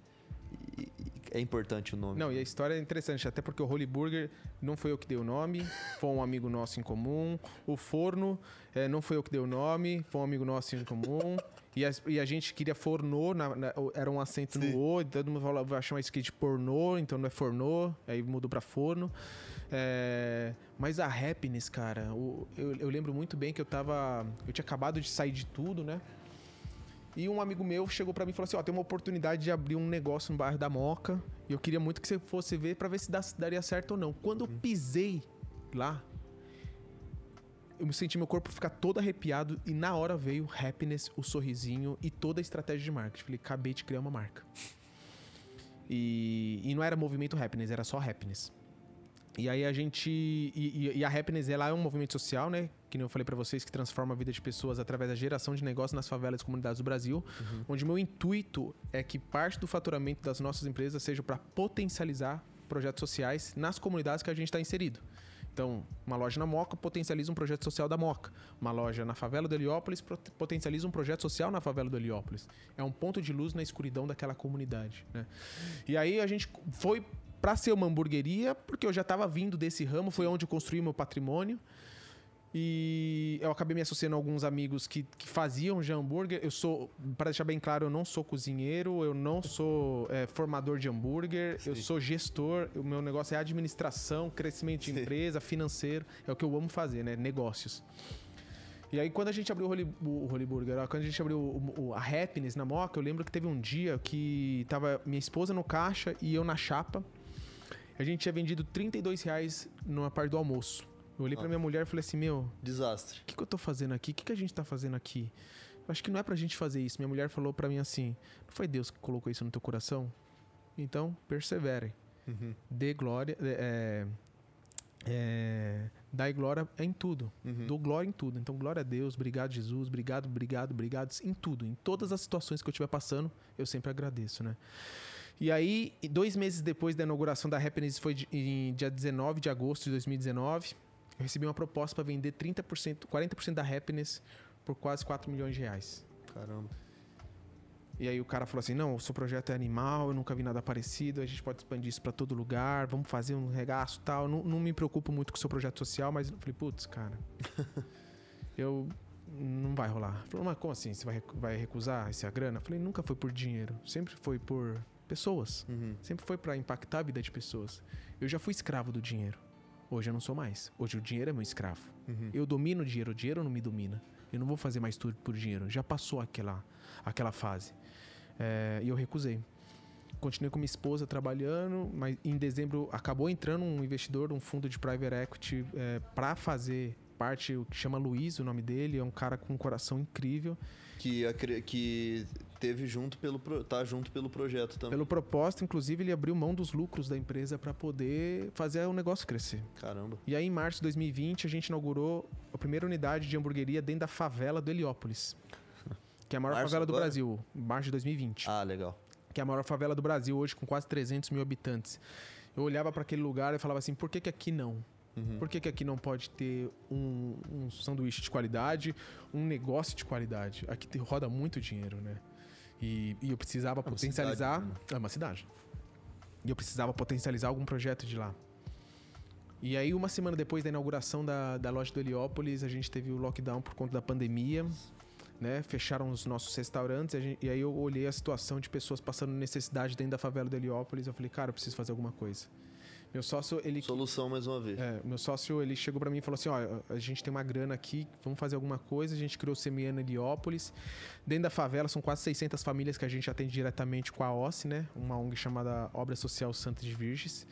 A: é importante o nome.
B: Não, e a história é interessante, até porque o Holy Burger não foi eu que dei o nome, foi um amigo nosso em comum. O Forno eh, não foi eu que dei o nome, foi um amigo nosso em comum. E a, e a gente queria fornô, na- na- era um acento
A: Sim.
B: no O, todo mundo falava, vai chamar isso aqui de pornô, então não é fornô, aí mudou pra forno. É, mas a happiness, cara, o- eu, eu lembro muito bem que eu tava. Eu tinha acabado de sair de tudo, né? E um amigo meu chegou pra mim e falou assim: Ó, tem uma oportunidade de abrir um negócio no bairro da Moca. E eu queria muito que você fosse ver pra ver se daria certo ou não. Quando eu pisei lá, eu me senti meu corpo ficar todo arrepiado e na hora veio o happiness, o sorrisinho e toda a estratégia de marketing. Falei, acabei de criar uma marca. E, e não era movimento happiness, era só happiness. E aí a gente. E, e, a Happiness ela é um movimento social, né? Que nem eu falei para vocês, que transforma a vida de pessoas através da geração de negócios nas favelas e comunidades do Brasil. Uhum. Onde meu intuito é que parte do faturamento das nossas empresas seja para potencializar projetos sociais nas comunidades que a gente está inserido. Então, uma loja na Moca potencializa um projeto social da Moca. Uma loja na favela do Heliópolis potencializa um projeto social na favela do Heliópolis. É um ponto de luz na escuridão daquela comunidade. Né? E aí a gente foi para ser uma hamburgueria, porque eu já estava vindo desse ramo, foi onde eu construí meu patrimônio. E eu acabei me associando a alguns amigos que, que faziam já hambúrguer. Eu sou, para deixar bem claro, eu não sou cozinheiro, eu não sou é, formador de hambúrguer, Sim. eu sou gestor. O meu negócio é administração, crescimento de Sim. empresa, financeiro. É o que eu amo fazer, né? Negócios. E aí, quando a gente abriu o Holy, o Holy Burger, quando a gente abriu o, o, a Happiness na Moca, eu lembro que teve um dia que tava minha esposa no caixa e eu na chapa. A gente tinha vendido 32 reais numa parte do almoço. Eu olhei ah. pra minha mulher e falei assim, meu...
A: Desastre.
B: O que, que eu tô fazendo aqui? O que, que a gente tá fazendo aqui? Eu acho que não é pra gente fazer isso. Minha mulher falou pra mim assim, não foi Deus que colocou isso no teu coração? Então, persevere. Uhum. Dê glória... É, é, dai glória em tudo. Uhum. Dou glória em tudo. Então, glória a Deus, obrigado, Jesus, obrigado, obrigado, obrigado, em tudo. Em todas as situações que eu estiver passando, eu sempre agradeço, né? E aí, dois meses depois da inauguração da Happiness, foi em dia 19 de agosto de 2019, eu recebi uma proposta para vender 30%, 40% da Happiness por quase 4 milhões de reais.
A: Caramba.
B: E aí o cara falou assim: "Não, o seu projeto é animal, eu nunca vi nada parecido, a gente pode expandir isso para todo lugar, vamos fazer um regaço, tal. Não, não me preocupo muito com o seu projeto social, mas eu falei: "Putz, cara, eu não vai rolar". Ele falou: "Mas como assim? Você vai vai recusar essa grana?" Eu falei: "Nunca foi por dinheiro, sempre foi por pessoas. Uhum. Sempre foi para impactar a vida de pessoas. Eu já fui escravo do dinheiro. Hoje eu não sou mais. Hoje o dinheiro é meu escravo. Uhum. Eu domino o dinheiro, o dinheiro não me domina. Eu não vou fazer mais tudo por dinheiro. Já passou aquela, aquela fase. É, e eu recusei. Continuei com minha esposa trabalhando, mas em dezembro acabou entrando um investidor, um fundo de private equity, é, para fazer parte, o que chama Luiz, o nome dele, é um cara com um coração incrível.
A: Que, que teve junto pelo tá junto pelo projeto também.
B: Pelo propósito, inclusive, ele abriu mão dos lucros da empresa para poder fazer o negócio crescer.
A: Caramba.
B: E aí, em março de 2020, a gente inaugurou a primeira unidade de hamburgueria dentro da favela do Heliópolis. Que é a maior março favela do agora? Brasil, março de 2020.
A: Ah, legal.
B: Que é a maior favela do Brasil hoje, com quase 300 mil habitantes. Eu olhava para aquele lugar e falava assim: por que, que aqui não? Uhum. Por que, que aqui não pode ter um, um sanduíche de qualidade, um negócio de qualidade? Aqui roda muito dinheiro, né? E, e eu precisava é potencializar. Cidade, né? É uma cidade. E eu precisava potencializar algum projeto de lá. E aí, uma semana depois da inauguração da, da loja do Heliópolis, a gente teve o lockdown por conta da pandemia. Né? Fecharam os nossos restaurantes. Gente, e aí eu olhei a situação de pessoas passando necessidade dentro da favela do Heliópolis. Eu falei, cara, eu preciso fazer alguma coisa. Meu sócio, ele.
A: Solução mais uma vez.
B: É, meu sócio, ele chegou para mim e falou assim: ó, a gente tem uma grana aqui, vamos fazer alguma coisa. A gente criou o Semiana Heliópolis. Dentro da favela, são quase 600 famílias que a gente atende diretamente com a OSCE, né? Uma ONG chamada Obra Social Santos de Virges.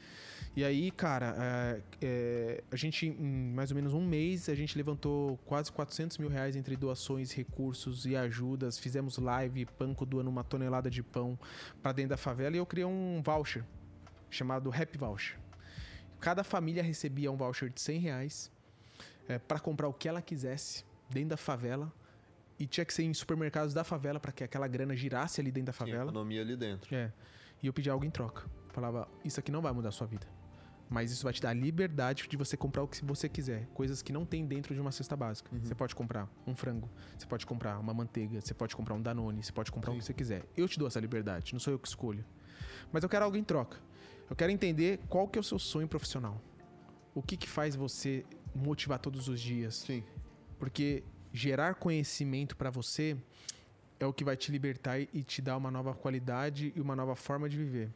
B: E aí, cara, é, é, a gente, em mais ou menos um mês, a gente levantou quase 400 mil reais entre doações, recursos e ajudas. Fizemos live, Panco doando uma tonelada de pão para dentro da favela e eu criei um voucher chamado Happy Voucher. Cada família recebia um voucher de 100 reais é, para comprar o que ela quisesse dentro da favela. E tinha que ser em supermercados da favela para que aquela grana girasse ali dentro da favela.
A: Tinha economia ali dentro.
B: É. E eu pedia algo em troca. Falava, isso aqui não vai mudar a sua vida. Mas isso vai te dar a liberdade de você comprar o que você quiser. Coisas que não tem dentro de uma cesta básica. Uhum. Você pode comprar um frango, você pode comprar uma manteiga, você pode comprar um Danone, você pode comprar Sim. o que você quiser. Eu te dou essa liberdade, não sou eu que escolho. Mas eu quero algo em troca. Eu quero entender qual que é o seu sonho profissional. O que, que faz você motivar todos os dias?
A: Sim.
B: Porque gerar conhecimento para você é o que vai te libertar e te dar uma nova qualidade e uma nova forma de viver.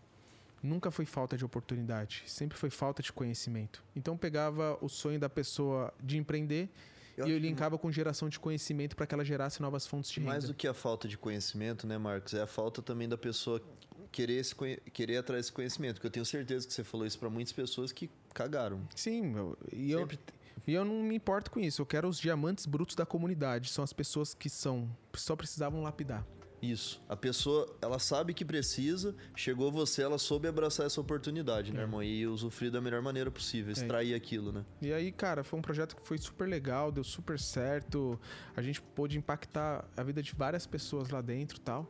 B: Nunca foi falta de oportunidade, sempre foi falta de conhecimento. Então eu pegava o sonho da pessoa de empreender eu e eu linkava que... com geração de conhecimento para que ela gerasse novas fontes de renda.
A: Mais do que a falta de conhecimento, né, Marcos? É a falta também da pessoa querer, esse, querer atrás desse conhecimento. Porque eu tenho certeza que você falou isso para muitas pessoas que cagaram.
B: Sim, meu, e Sempre... eu. E eu não me importo com isso. Eu quero os diamantes brutos da comunidade. São as pessoas que são só precisavam lapidar.
A: Isso. A pessoa, ela sabe que precisa, chegou você, ela soube abraçar essa oportunidade, né,
B: É.
A: irmão? E usufruir da melhor maneira possível, extrair aquilo, né?
B: E aí, cara, foi um projeto que foi super legal, deu super certo. A gente pôde impactar a vida de várias pessoas lá dentro e tal.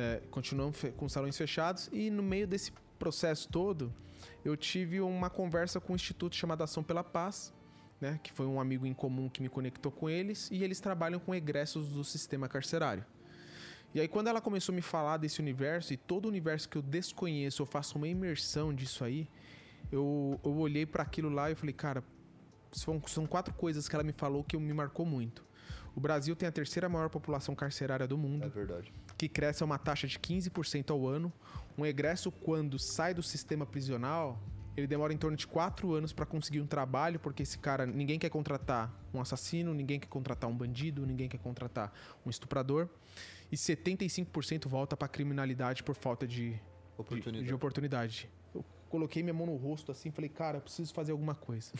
B: É, com os salões fechados. E no meio desse processo todo, eu tive uma conversa com um instituto chamado Ação pela Paz, né? Que foi um amigo em comum que me conectou com eles. E eles trabalham com egressos do sistema carcerário. E aí, quando ela começou a me falar desse universo, e todo o universo que eu desconheço, eu faço uma imersão disso aí, eu, eu olhei para aquilo lá e falei, cara, são, são quatro coisas que ela me falou que me marcou muito. O Brasil tem a terceira maior população carcerária do mundo,
A: É verdade.
B: Que cresce a uma taxa de 15% ao ano. Um egresso, quando sai do sistema prisional, ele demora em torno de quatro anos para conseguir um trabalho, porque esse cara, ninguém quer contratar um assassino, ninguém quer contratar um bandido, ninguém quer contratar um estuprador. E 75% volta para criminalidade por falta de, de,
A: Oportunidade.
B: de oportunidade. Eu coloquei minha mão no rosto assim, falei, cara, eu preciso fazer alguma coisa.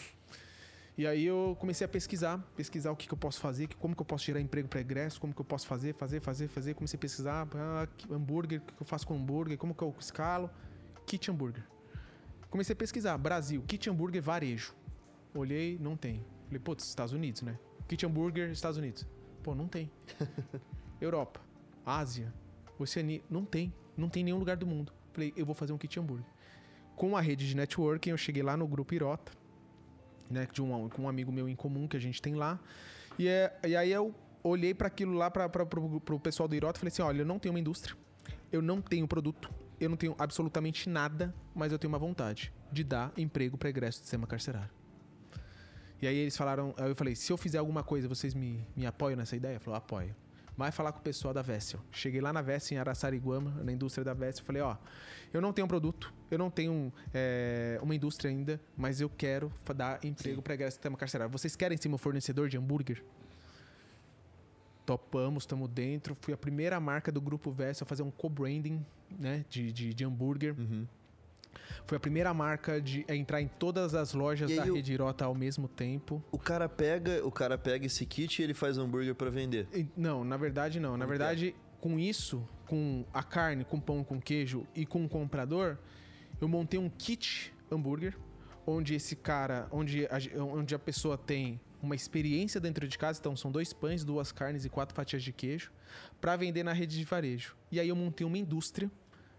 B: E aí eu comecei a pesquisar, pesquisar o que, que eu posso fazer, que- como que eu posso gerar emprego para egresso, como que eu posso fazer, fazer, fazer, fazer. Comecei a pesquisar, ah, que- hambúrguer, o que eu faço com hambúrguer, como que eu escalo, kit hambúrguer. Comecei a pesquisar, Brasil, kit hambúrguer varejo. Olhei, não tem. Falei, putz, Estados Unidos, né? Kit hambúrguer, Estados Unidos. Pô, não tem. Europa, Ásia, Oceania, não tem. Não tem em nenhum lugar do mundo. Falei, eu vou fazer um kit hambúrguer. Com a rede de networking, eu cheguei lá no grupo Irota, né, de um, com um amigo meu em comum que a gente tem lá. E, é, e aí eu olhei para aquilo lá, para pro pessoal do Irota, e falei assim: olha, eu não tenho uma indústria, eu não tenho produto, eu não tenho absolutamente nada, mas eu tenho uma vontade de dar emprego para egresso do sistema carcerário. E aí eles falaram, aí eu falei, se eu fizer alguma coisa, vocês me, me apoiam nessa ideia? Falou, apoio. Vai falar com o pessoal da Vessel. Cheguei lá na Vessel, em Araçariguama, na indústria da Vessel. Falei, ó, eu não tenho um produto, eu não tenho é, uma indústria ainda, mas eu quero dar emprego para o sistema carcerário. Vocês querem ser meu fornecedor de hambúrguer? Topamos, estamos dentro. Fui a primeira marca do grupo Vessel a fazer um co-branding né, de, de, de hambúrguer.
A: Uhum.
B: Foi a primeira marca de a entrar em todas as lojas da
A: o-
B: Rede Irota ao mesmo tempo.
A: O cara pega, o cara pega esse kit e ele faz hambúrguer pra vender.
B: E- Não, na verdade não. Na
A: Como
B: verdade, com isso, com a carne, com pão, com queijo e com o comprador, eu montei um kit hambúrguer, onde esse cara, onde a, onde a pessoa tem uma experiência dentro de casa, então são dois pães, duas carnes e quatro fatias de queijo, para vender na rede de varejo. E aí eu montei uma indústria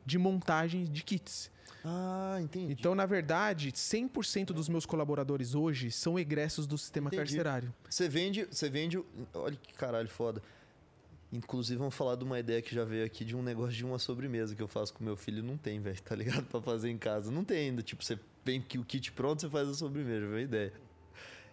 B: de montagem de kits.
A: Ah, entendi.
B: Então, na verdade, 100% dos meus colaboradores hoje são egressos do sistema
A: Entendi.
B: carcerário.
A: Você vende, você vende. o- Olha que caralho foda. Inclusive, vamos falar de uma ideia que já veio aqui de um negócio de uma sobremesa que eu faço com meu filho. Não tem, velho, tá ligado? Pra fazer em casa. Não tem ainda. Tipo, você vem que o kit pronto, você faz a sobremesa. A ideia.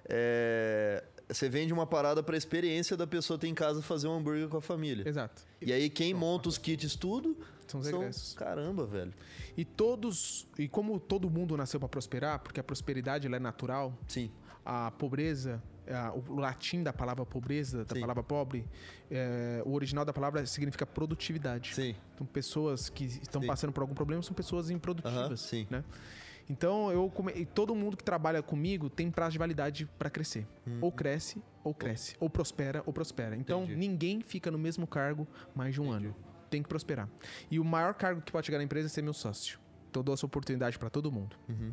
A: É, Você vende uma parada pra experiência da pessoa ter em casa fazer um hambúrguer com a família.
B: Exato.
A: E aí, quem monta os kits tudo
B: São os
A: são. Caramba, velho.
B: E todos, e como todo mundo nasceu para prosperar, porque a prosperidade ela é natural,
A: Sim.
B: a pobreza, a- o latim da palavra pobreza, da
A: Sim.
B: palavra pobre, é, o original da palavra significa produtividade.
A: Sim.
B: Então, pessoas que estão
A: Sim.
B: passando por algum problema são pessoas improdutivas,
A: Aham, sim.
B: né? Então, eu come... todo mundo que trabalha comigo tem prazo de validade para crescer. Ou cresce, ou cresce. Ou prospera, ou prospera. Então,
A: Uhum. Entendi.
B: ninguém fica no mesmo cargo mais de um ano. Tem que prosperar. E o maior cargo que pode chegar na empresa é ser meu sócio. Então, eu dou essa oportunidade para todo mundo.
A: Uhum.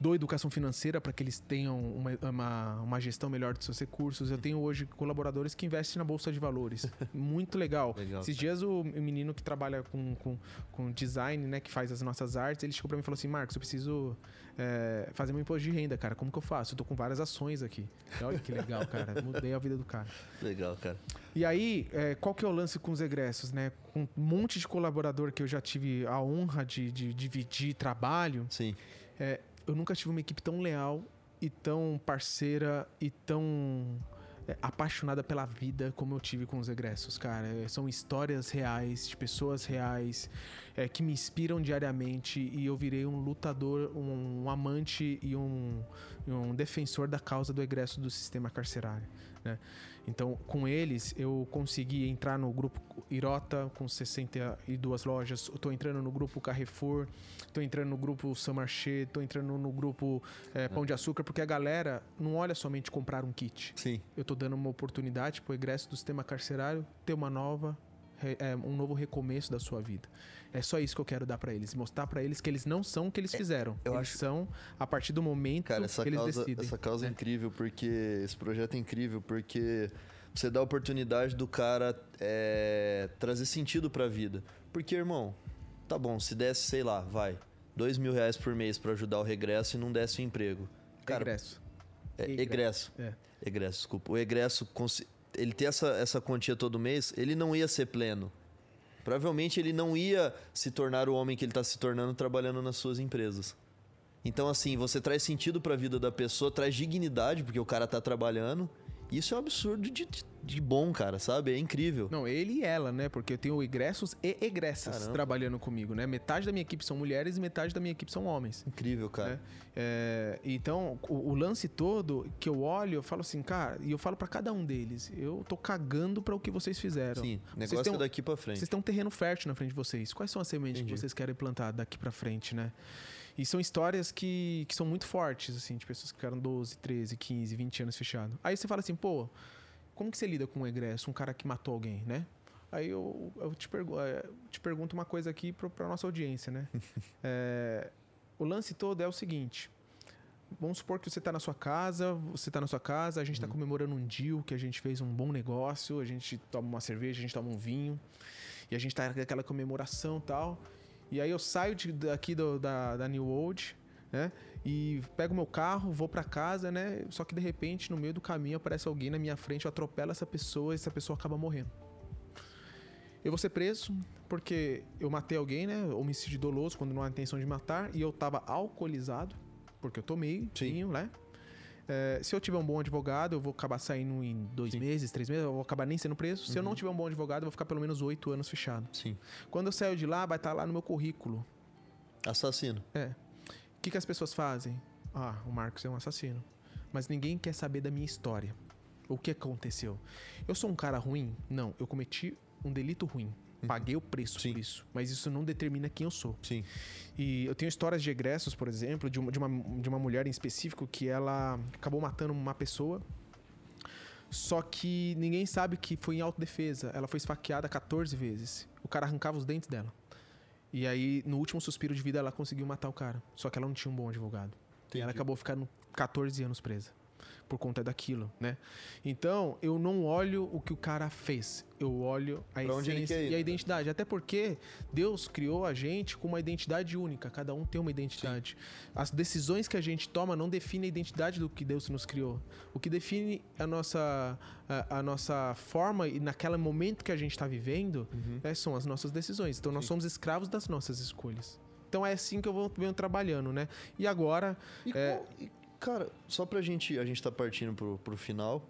B: Dou educação financeira para que eles tenham uma, uma, uma gestão melhor dos seus recursos. Eu tenho hoje colaboradores que investem na Bolsa de Valores. Muito legal.
A: Legal,
B: Esses dias o menino que trabalha com, com, com design, né, que faz as nossas artes, ele chegou para mim e falou assim: Marcos, eu preciso é, fazer meu imposto de renda, cara. Como que eu faço? Eu tô com várias ações aqui. E Olha que legal, cara. Mudei a vida do cara.
A: Legal, cara.
B: E aí, é, qual que é o lance com os egressos, né? Com um monte de colaborador que eu já tive a honra de, de dividir trabalho,
A: Sim.
B: É, eu nunca tive uma equipe tão leal e tão parceira e tão é, apaixonada pela vida como eu tive com os egressos, cara. É, são histórias reais, de pessoas reais, é, que me inspiram diariamente e eu virei um lutador, um, um amante e um, um defensor da causa do egresso do sistema carcerário, né? Então, com eles, eu consegui entrar no grupo Irota, com 62 lojas. Eu tô entrando no grupo Carrefour, tô entrando no grupo Samarché, tô entrando no grupo é, Pão de Açúcar, porque a galera não olha somente comprar um kit.
A: Sim.
B: Eu tô dando uma oportunidade pro egresso do sistema carcerário ter uma nova é, um novo recomeço da sua vida. É só isso que eu quero dar para eles, mostrar para eles que eles não são o que eles fizeram.
A: eu
B: eles
A: acho-
B: são a partir do momento
A: Cara, essa
B: que eles
A: causa,
B: decidem.
A: essa causa é
B: né?
A: incrível, porque esse projeto é incrível, porque você dá a oportunidade do cara é, trazer sentido pra vida. Porque, irmão, tá bom, se desse, sei lá, vai, dois mil reais por mês pra ajudar o regresso e não desse o emprego. Cara,
B: Egresso.
A: é,
B: egresso.
A: egresso.
B: É.
A: Egresso, desculpa. O egresso, ele ter essa, essa quantia todo mês, ele não ia ser pleno. Provavelmente ele não ia se tornar o homem que ele está se tornando trabalhando nas suas empresas. Então, assim, você traz sentido para a vida da pessoa, traz dignidade, porque o cara tá trabalhando. Isso é um absurdo de, de, de bom, cara, sabe? É incrível.
B: Não, ele e ela, né? Porque eu tenho egressos e egressas
A: Caramba.
B: trabalhando comigo, né? Metade da minha equipe são mulheres e metade da minha equipe são homens.
A: Incrível, cara.
B: né? É, então, o, o lance todo que eu olho, eu falo assim, cara, e eu falo pra cada um deles, eu tô cagando pra o que vocês fizeram.
A: Sim, negócio
B: têm
A: é daqui para frente.
B: Vocês têm um terreno fértil na frente de vocês. Quais são as sementes
A: Entendi.
B: que vocês querem plantar daqui pra frente, né? E são histórias que, que são muito fortes, assim, de pessoas que ficaram 12, 13, 15, 20 anos fechados. Aí você fala assim, pô, como que você lida com um egresso, um cara que matou alguém, né? Aí eu, eu te, pergu eh, te pergunto uma coisa aqui pro, pra nossa audiência, né? É, o lance todo é o seguinte. Vamos supor que você está na sua casa, você está na sua casa, a gente está comemorando um deal, que a gente fez um bom negócio, a gente toma uma cerveja, a gente toma um vinho, e a gente tá naquela comemoração e tal. E aí eu saio de- daqui do- da, da New Old, né? E pego meu carro, vou para casa, né? Só que de repente, no meio do caminho, aparece alguém na minha frente, eu atropelo essa pessoa e essa pessoa acaba morrendo. Eu vou ser preso porque eu matei alguém, né? Homicídio doloso, quando não há intenção de matar, e eu tava alcoolizado, porque eu tomei
A: Sim.
B: vinho, né? É, se eu tiver um bom advogado, eu vou acabar saindo em dois
A: Sim.
B: meses, três meses, eu vou acabar nem sendo preso. Se eu não tiver um bom advogado, eu vou ficar pelo menos oito anos fechado.
A: Sim.
B: Quando eu saio de lá, vai estar lá no meu currículo.
A: Assassino.
B: É. O que, que as pessoas fazem? Ah, o Marcos é um assassino. Mas ninguém quer saber da minha história. O que aconteceu? Eu sou um cara ruim? Não, eu cometi um delito ruim. Paguei o preço
A: Sim.
B: por isso. Mas isso não determina quem eu sou.
A: Sim.
B: E eu tenho histórias de egressos, por exemplo, de uma, de uma, de uma mulher em específico que ela acabou matando uma pessoa. Só que ninguém sabe que foi em autodefesa. Ela foi esfaqueada 14 vezes. O cara arrancava os dentes dela. E aí, no último suspiro de vida, ela conseguiu matar o cara. Só que ela não tinha um bom advogado. E ela
A: Entendi.
B: acabou ficando 14 anos presa. Por conta daquilo, né? Então, eu não olho o que o cara fez. Eu olho a
A: Pra
B: essência e a
A: né?
B: identidade. Até porque Deus criou a gente com uma identidade única. Cada um tem uma identidade. As decisões que a gente toma não definem a identidade do que Deus nos criou. O que define a nossa, a, a nossa forma e naquele momento que a gente está vivendo
A: Uhum.
B: né, são as nossas decisões. Então, nós somos escravos das nossas escolhas. Então, é assim que eu vou venho trabalhando, né? E agora...
A: E
B: É.
A: qual- e, cara, só pra gente. A gente tá partindo pro, pro final.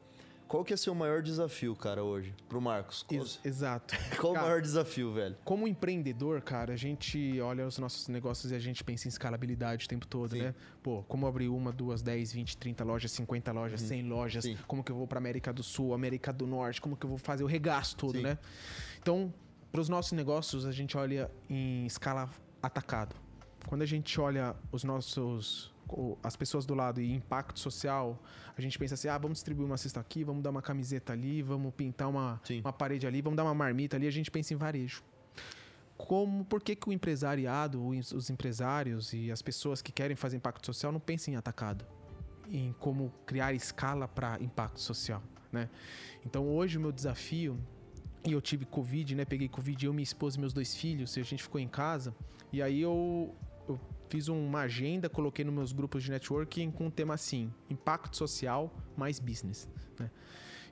A: Qual que é seu maior desafio, cara, hoje? Pro Marcos. Qual,
B: Ex- exato.
A: qual o
B: Cara,
A: maior desafio, velho?
B: Como empreendedor, cara, a gente olha os nossos negócios e a gente pensa em escalabilidade o tempo todo,
A: Sim.
B: né? Pô, como abrir uma, duas, 10, 20, 30 lojas, 50 lojas, 100 lojas?
A: Sim.
B: Como que eu vou pra América do Sul, América do Norte? Como que eu vou fazer o regaço todo,
A: Sim.
B: né? Então, para os nossos negócios, a gente olha em escala atacado. Quando a gente olha os nossos o- as pessoas do lado e impacto social, a gente pensa assim: ah, vamos distribuir uma cesta aqui, vamos dar uma camiseta ali, vamos pintar uma,
A: Sim.
B: uma parede ali, vamos dar uma marmita ali, a gente pensa em varejo. Como, por que, que o empresariado, os os empresários e as pessoas que querem fazer impacto social não pensam em atacado? Em como criar escala para impacto social, né? Então hoje o meu desafio, e eu tive Covid, né? Peguei Covid, eu, minha esposa e meus dois filhos, e a gente ficou em casa, e aí eu, eu fiz uma agenda, coloquei nos meus grupos de networking com um tema assim: impacto social mais business, né?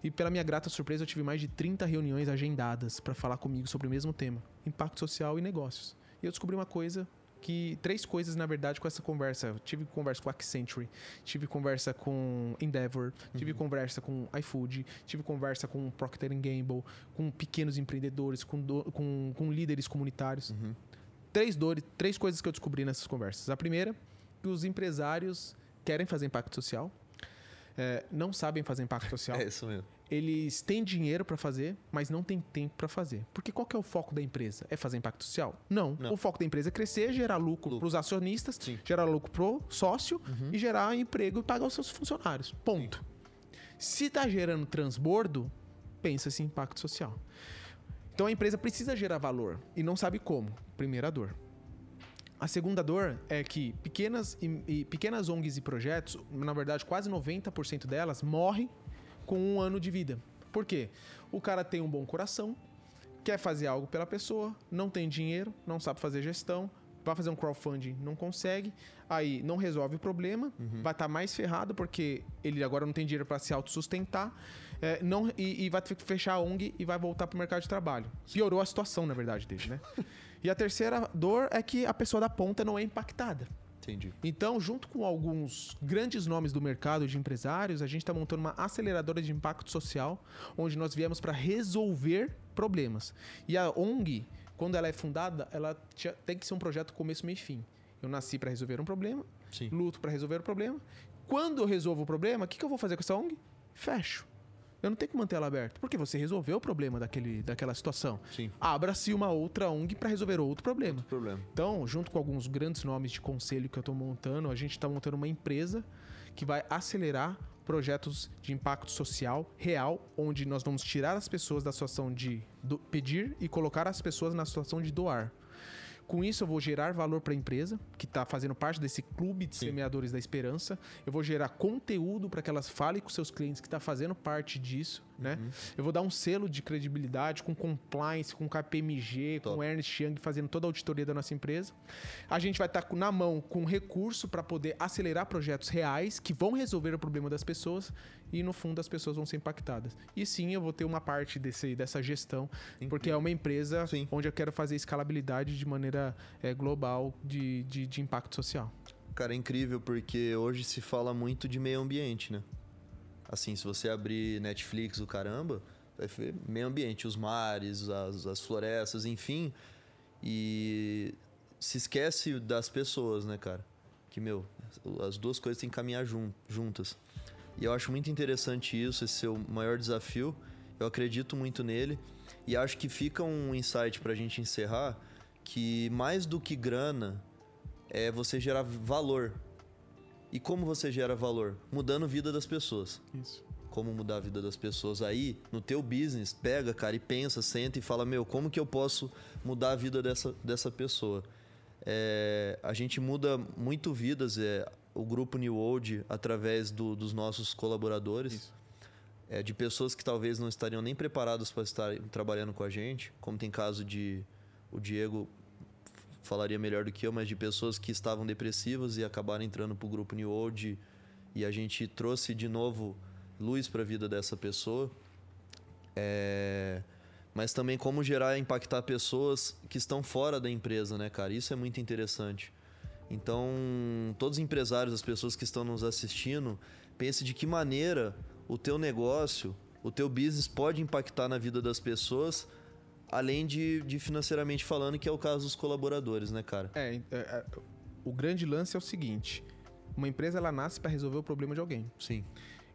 B: E pela minha grata surpresa, eu tive mais de 30 reuniões agendadas para falar comigo sobre o mesmo tema: impacto social e negócios. E eu descobri uma coisa que três coisas na verdade com essa conversa. Eu tive conversa com Accenture, tive conversa com Endeavor, tive conversa com iFood, tive conversa com Procter Gamble, com pequenos empreendedores, com, do- com, com líderes comunitários. Três dores, três coisas que eu descobri nessas conversas. A primeira, que os empresários querem fazer impacto social, é, não sabem fazer impacto social
A: É isso mesmo.
B: eles têm dinheiro para fazer, mas não têm tempo para fazer. Porque qual é o foco da empresa? É fazer impacto social? Não.
A: Não.
B: O foco da empresa é crescer, gerar lucro,
A: Lucro.
B: para os acionistas,
A: Sim.
B: gerar lucro pro sócio e gerar emprego e pagar os seus funcionários. Ponto. Se tá gerando transbordo, pensa-se em impacto social. Então a empresa precisa gerar valor e não sabe como. Primeira dor. A segunda dor é que pequenas, e, e pequenas ONGs e projetos, na verdade quase 90% delas, morrem com um ano de vida. Por quê? O cara tem um bom coração, quer fazer algo pela pessoa, não tem dinheiro, não sabe fazer gestão, vai fazer um crowdfunding, não consegue, aí não resolve o problema, vai estar mais ferrado porque ele agora não tem dinheiro para se autossustentar, é, não, e, e vai ter que fechar a ONG e vai voltar para o mercado de trabalho. Piorou a situação, na verdade, dele, né? e a terceira dor é que a pessoa da ponta não é impactada.
A: Entendi.
B: Então, junto com alguns grandes nomes do mercado de empresários, a gente está montando uma aceleradora de impacto social, onde nós viemos para resolver problemas. E a ONG, quando ela é fundada, ela tem que ser um projeto começo, meio e fim. Eu nasci para resolver um problema,
A: Sim.
B: luto para resolver o problema. Quando eu resolvo o problema, o que, que eu vou fazer com essa ONG? Fecho. Eu não tenho que manter ela aberta, porque você resolveu o problema daquele, daquela situação. Abra-se uma outra ONG para resolver outro problema.
A: Problema.
B: Então, junto com alguns grandes nomes de conselho que eu estou montando, a gente está montando uma empresa que vai acelerar projetos de impacto social real, onde nós vamos tirar as pessoas da situação de pedir e colocar as pessoas na situação de doar. Com isso, eu vou gerar valor para a empresa, que está fazendo parte desse clube de
A: Sim.
B: semeadores da esperança. Eu vou gerar conteúdo para que elas falem com seus clientes que está fazendo parte disso, né? Eu vou dar um selo de credibilidade com compliance, com KPMG, com
A: Top.
B: Ernst Young fazendo toda a auditoria da nossa empresa. A gente vai estar na mão com recurso para poder acelerar projetos reais que vão resolver o problema das pessoas e no fundo as pessoas vão ser impactadas. E sim, eu vou ter uma parte desse, dessa gestão, porque é uma empresa
A: Sim.
B: onde eu quero fazer escalabilidade de maneira eh, global de, de, de impacto social.
A: Cara, é incrível porque hoje se fala muito de meio ambiente, né? Assim, se você abrir Netflix, o caramba, vai ver meio ambiente, os mares, as, as florestas, enfim. E se esquece das pessoas, né, cara? Que, meu, as duas coisas têm que caminhar jun- juntas. E eu acho muito interessante isso, esse seu maior desafio. Eu acredito muito nele. E acho que fica um insight pra gente encerrar que mais do que grana é você gerar valor. E como você gera valor? Mudando a vida das pessoas.
B: Isso.
A: Como mudar a vida das pessoas aí, no teu business, pega, cara, e pensa, senta e fala, meu, como que eu posso mudar a vida dessa, dessa pessoa? É, a gente muda muito vidas, é, o grupo New Old, através do- dos nossos colaboradores,
B: Isso.
A: é, de pessoas que talvez não estariam nem preparadas para estar trabalhando com a gente, como tem caso de o Diego falaria melhor do que eu, mas de pessoas que estavam depressivas e acabaram entrando pro grupo New Old e a gente trouxe de novo luz para a vida dessa pessoa. É, Mas também como gerar e impactar pessoas que estão fora da empresa, né, cara? Isso é muito interessante. Então, todos os empresários, as pessoas que estão nos assistindo, pense de que maneira o teu negócio, o teu business pode impactar na vida das pessoas, além de, de financeiramente falando, que é o caso dos colaboradores, né, cara?
B: É, é, é, o grande lance é o seguinte: uma empresa ela nasce para resolver o problema de alguém.
A: Sim,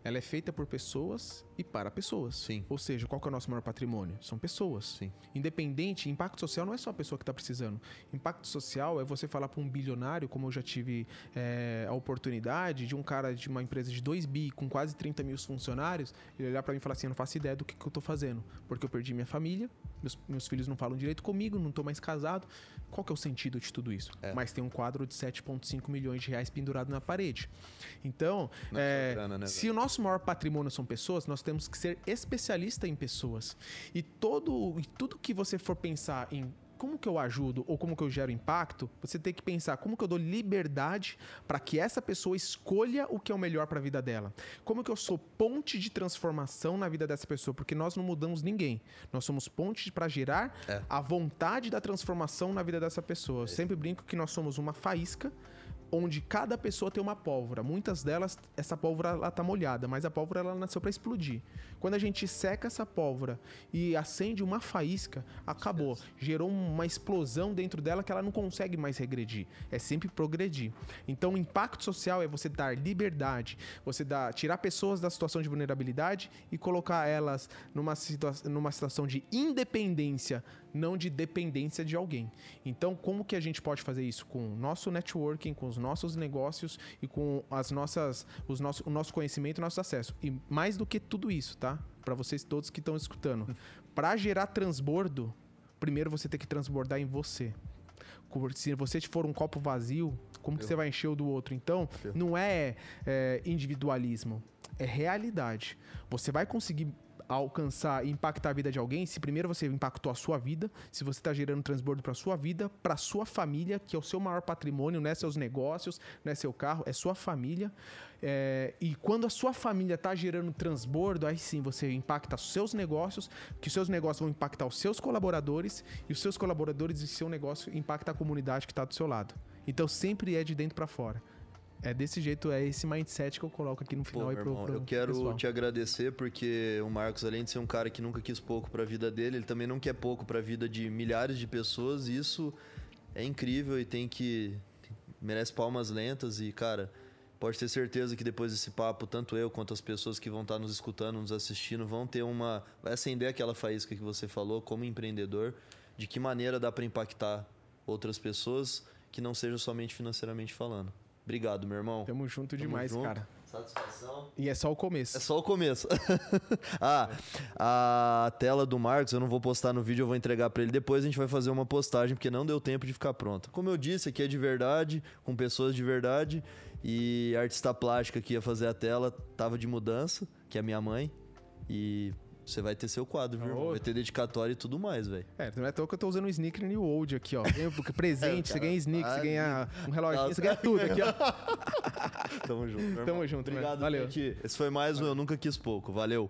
B: Ela é feita por pessoas e para pessoas.
A: Sim.
B: Ou seja, qual que é o nosso maior patrimônio? São pessoas.
A: sim.
B: Independente, impacto social não é só a pessoa que está precisando. Impacto social é você falar para um bilionário, como eu já tive é, a oportunidade, de um cara de uma empresa de 2 bi com quase 30 mil funcionários, ele olhar para mim e falar assim: Eu não faço ideia do que, que eu estou fazendo, porque eu perdi minha família, meus, meus filhos não falam direito comigo, não estou mais casado. Qual que é o sentido de tudo isso?
A: É.
B: Mas tem um quadro de 7,5 milhões de reais pendurado na parede. Então,
A: é grana, né,
B: se o nosso maior patrimônio são pessoas, nós temos que ser especialista em pessoas. E todo e tudo que você for pensar em como que eu ajudo ou como que eu gero impacto, você tem que pensar como que eu dou liberdade para que essa pessoa escolha o que é o melhor para a vida dela. Como que eu sou ponte de transformação na vida dessa pessoa, porque nós não mudamos ninguém. Nós somos ponte para gerar
A: É.
B: a vontade da transformação na vida dessa pessoa. Eu sempre brinco que nós somos uma faísca onde cada pessoa tem uma pólvora. Muitas delas, essa pólvora ela tá molhada, mas a pólvora ela nasceu para explodir. Quando a gente seca essa pólvora e acende uma faísca, acabou. Gerou uma explosão dentro dela que ela não consegue mais regredir. É sempre progredir. Então, o impacto social é você dar liberdade, você dar, tirar pessoas da situação de vulnerabilidade e colocar elas numa, situa numa situação de independência não de dependência de alguém. Então, como que a gente pode fazer isso com o nosso networking, com os nossos negócios e com as nossas, os nosso, o nosso conhecimento e nosso acesso? E mais do que tudo isso, tá? Para vocês todos que estão escutando, para gerar transbordo, primeiro você tem que transbordar em você. Se você for um copo vazio, como que você vai encher o do outro? Então, não é, é individualismo, é realidade. Você vai conseguir alcançar e impactar a vida de alguém, se primeiro você impactou a sua vida, se você está gerando transbordo para sua vida, para sua família, que é o seu maior patrimônio, não é seus negócios, não é seu carro, é sua família. É, e quando a sua família está gerando transbordo, aí sim você impacta os seus negócios, que os seus negócios vão impactar os seus colaboradores, e os seus colaboradores e seu negócio impacta a comunidade que está do seu lado. Então sempre é de dentro para fora. É desse jeito, é esse mindset que eu coloco aqui no final
A: Pô,
B: aí
A: pro,
B: pro,
A: Eu quero
B: pessoal.
A: te agradecer porque o Marcos, além de ser um cara que nunca quis pouco pra vida dele, ele também não quer pouco pra vida de milhares de pessoas. E isso é incrível e tem que. merece palmas lentas. E, cara, pode ter certeza que depois desse papo, tanto eu quanto as pessoas que vão estar nos escutando, nos assistindo, vão ter uma. vai acender aquela faísca que você falou como empreendedor, de que maneira dá pra impactar outras pessoas que não sejam somente financeiramente falando. Obrigado, meu irmão.
B: Tamo junto
A: Tamo
B: demais,
A: junto.
B: cara.
A: Satisfação.
B: E é só o começo.
A: É só o começo. ah, a tela do Marcos eu não vou postar no vídeo, eu vou entregar pra ele depois. A gente vai fazer uma postagem porque não deu tempo de ficar pronta. Como eu disse, aqui é de verdade, com pessoas de verdade. E a artista plástica que ia fazer a tela tava de mudança, que é a minha mãe. E você vai ter seu quadro, viu?
B: Ô.
A: Vai ter dedicatória e tudo mais, velho.
B: É, não é à toa que eu tô usando um sneaker New Old aqui, ó. Presente, você ganha sneaker, você
A: Ai,
B: ganha um reloginho,
A: Nossa.
B: você ganha tudo aqui, ó.
A: Tamo junto.
B: Tamo
A: irmão.
B: junto,
A: Obrigado.
B: Valeu.
A: gente. Esse foi mais um Eu Nunca Quis Pouco. Valeu.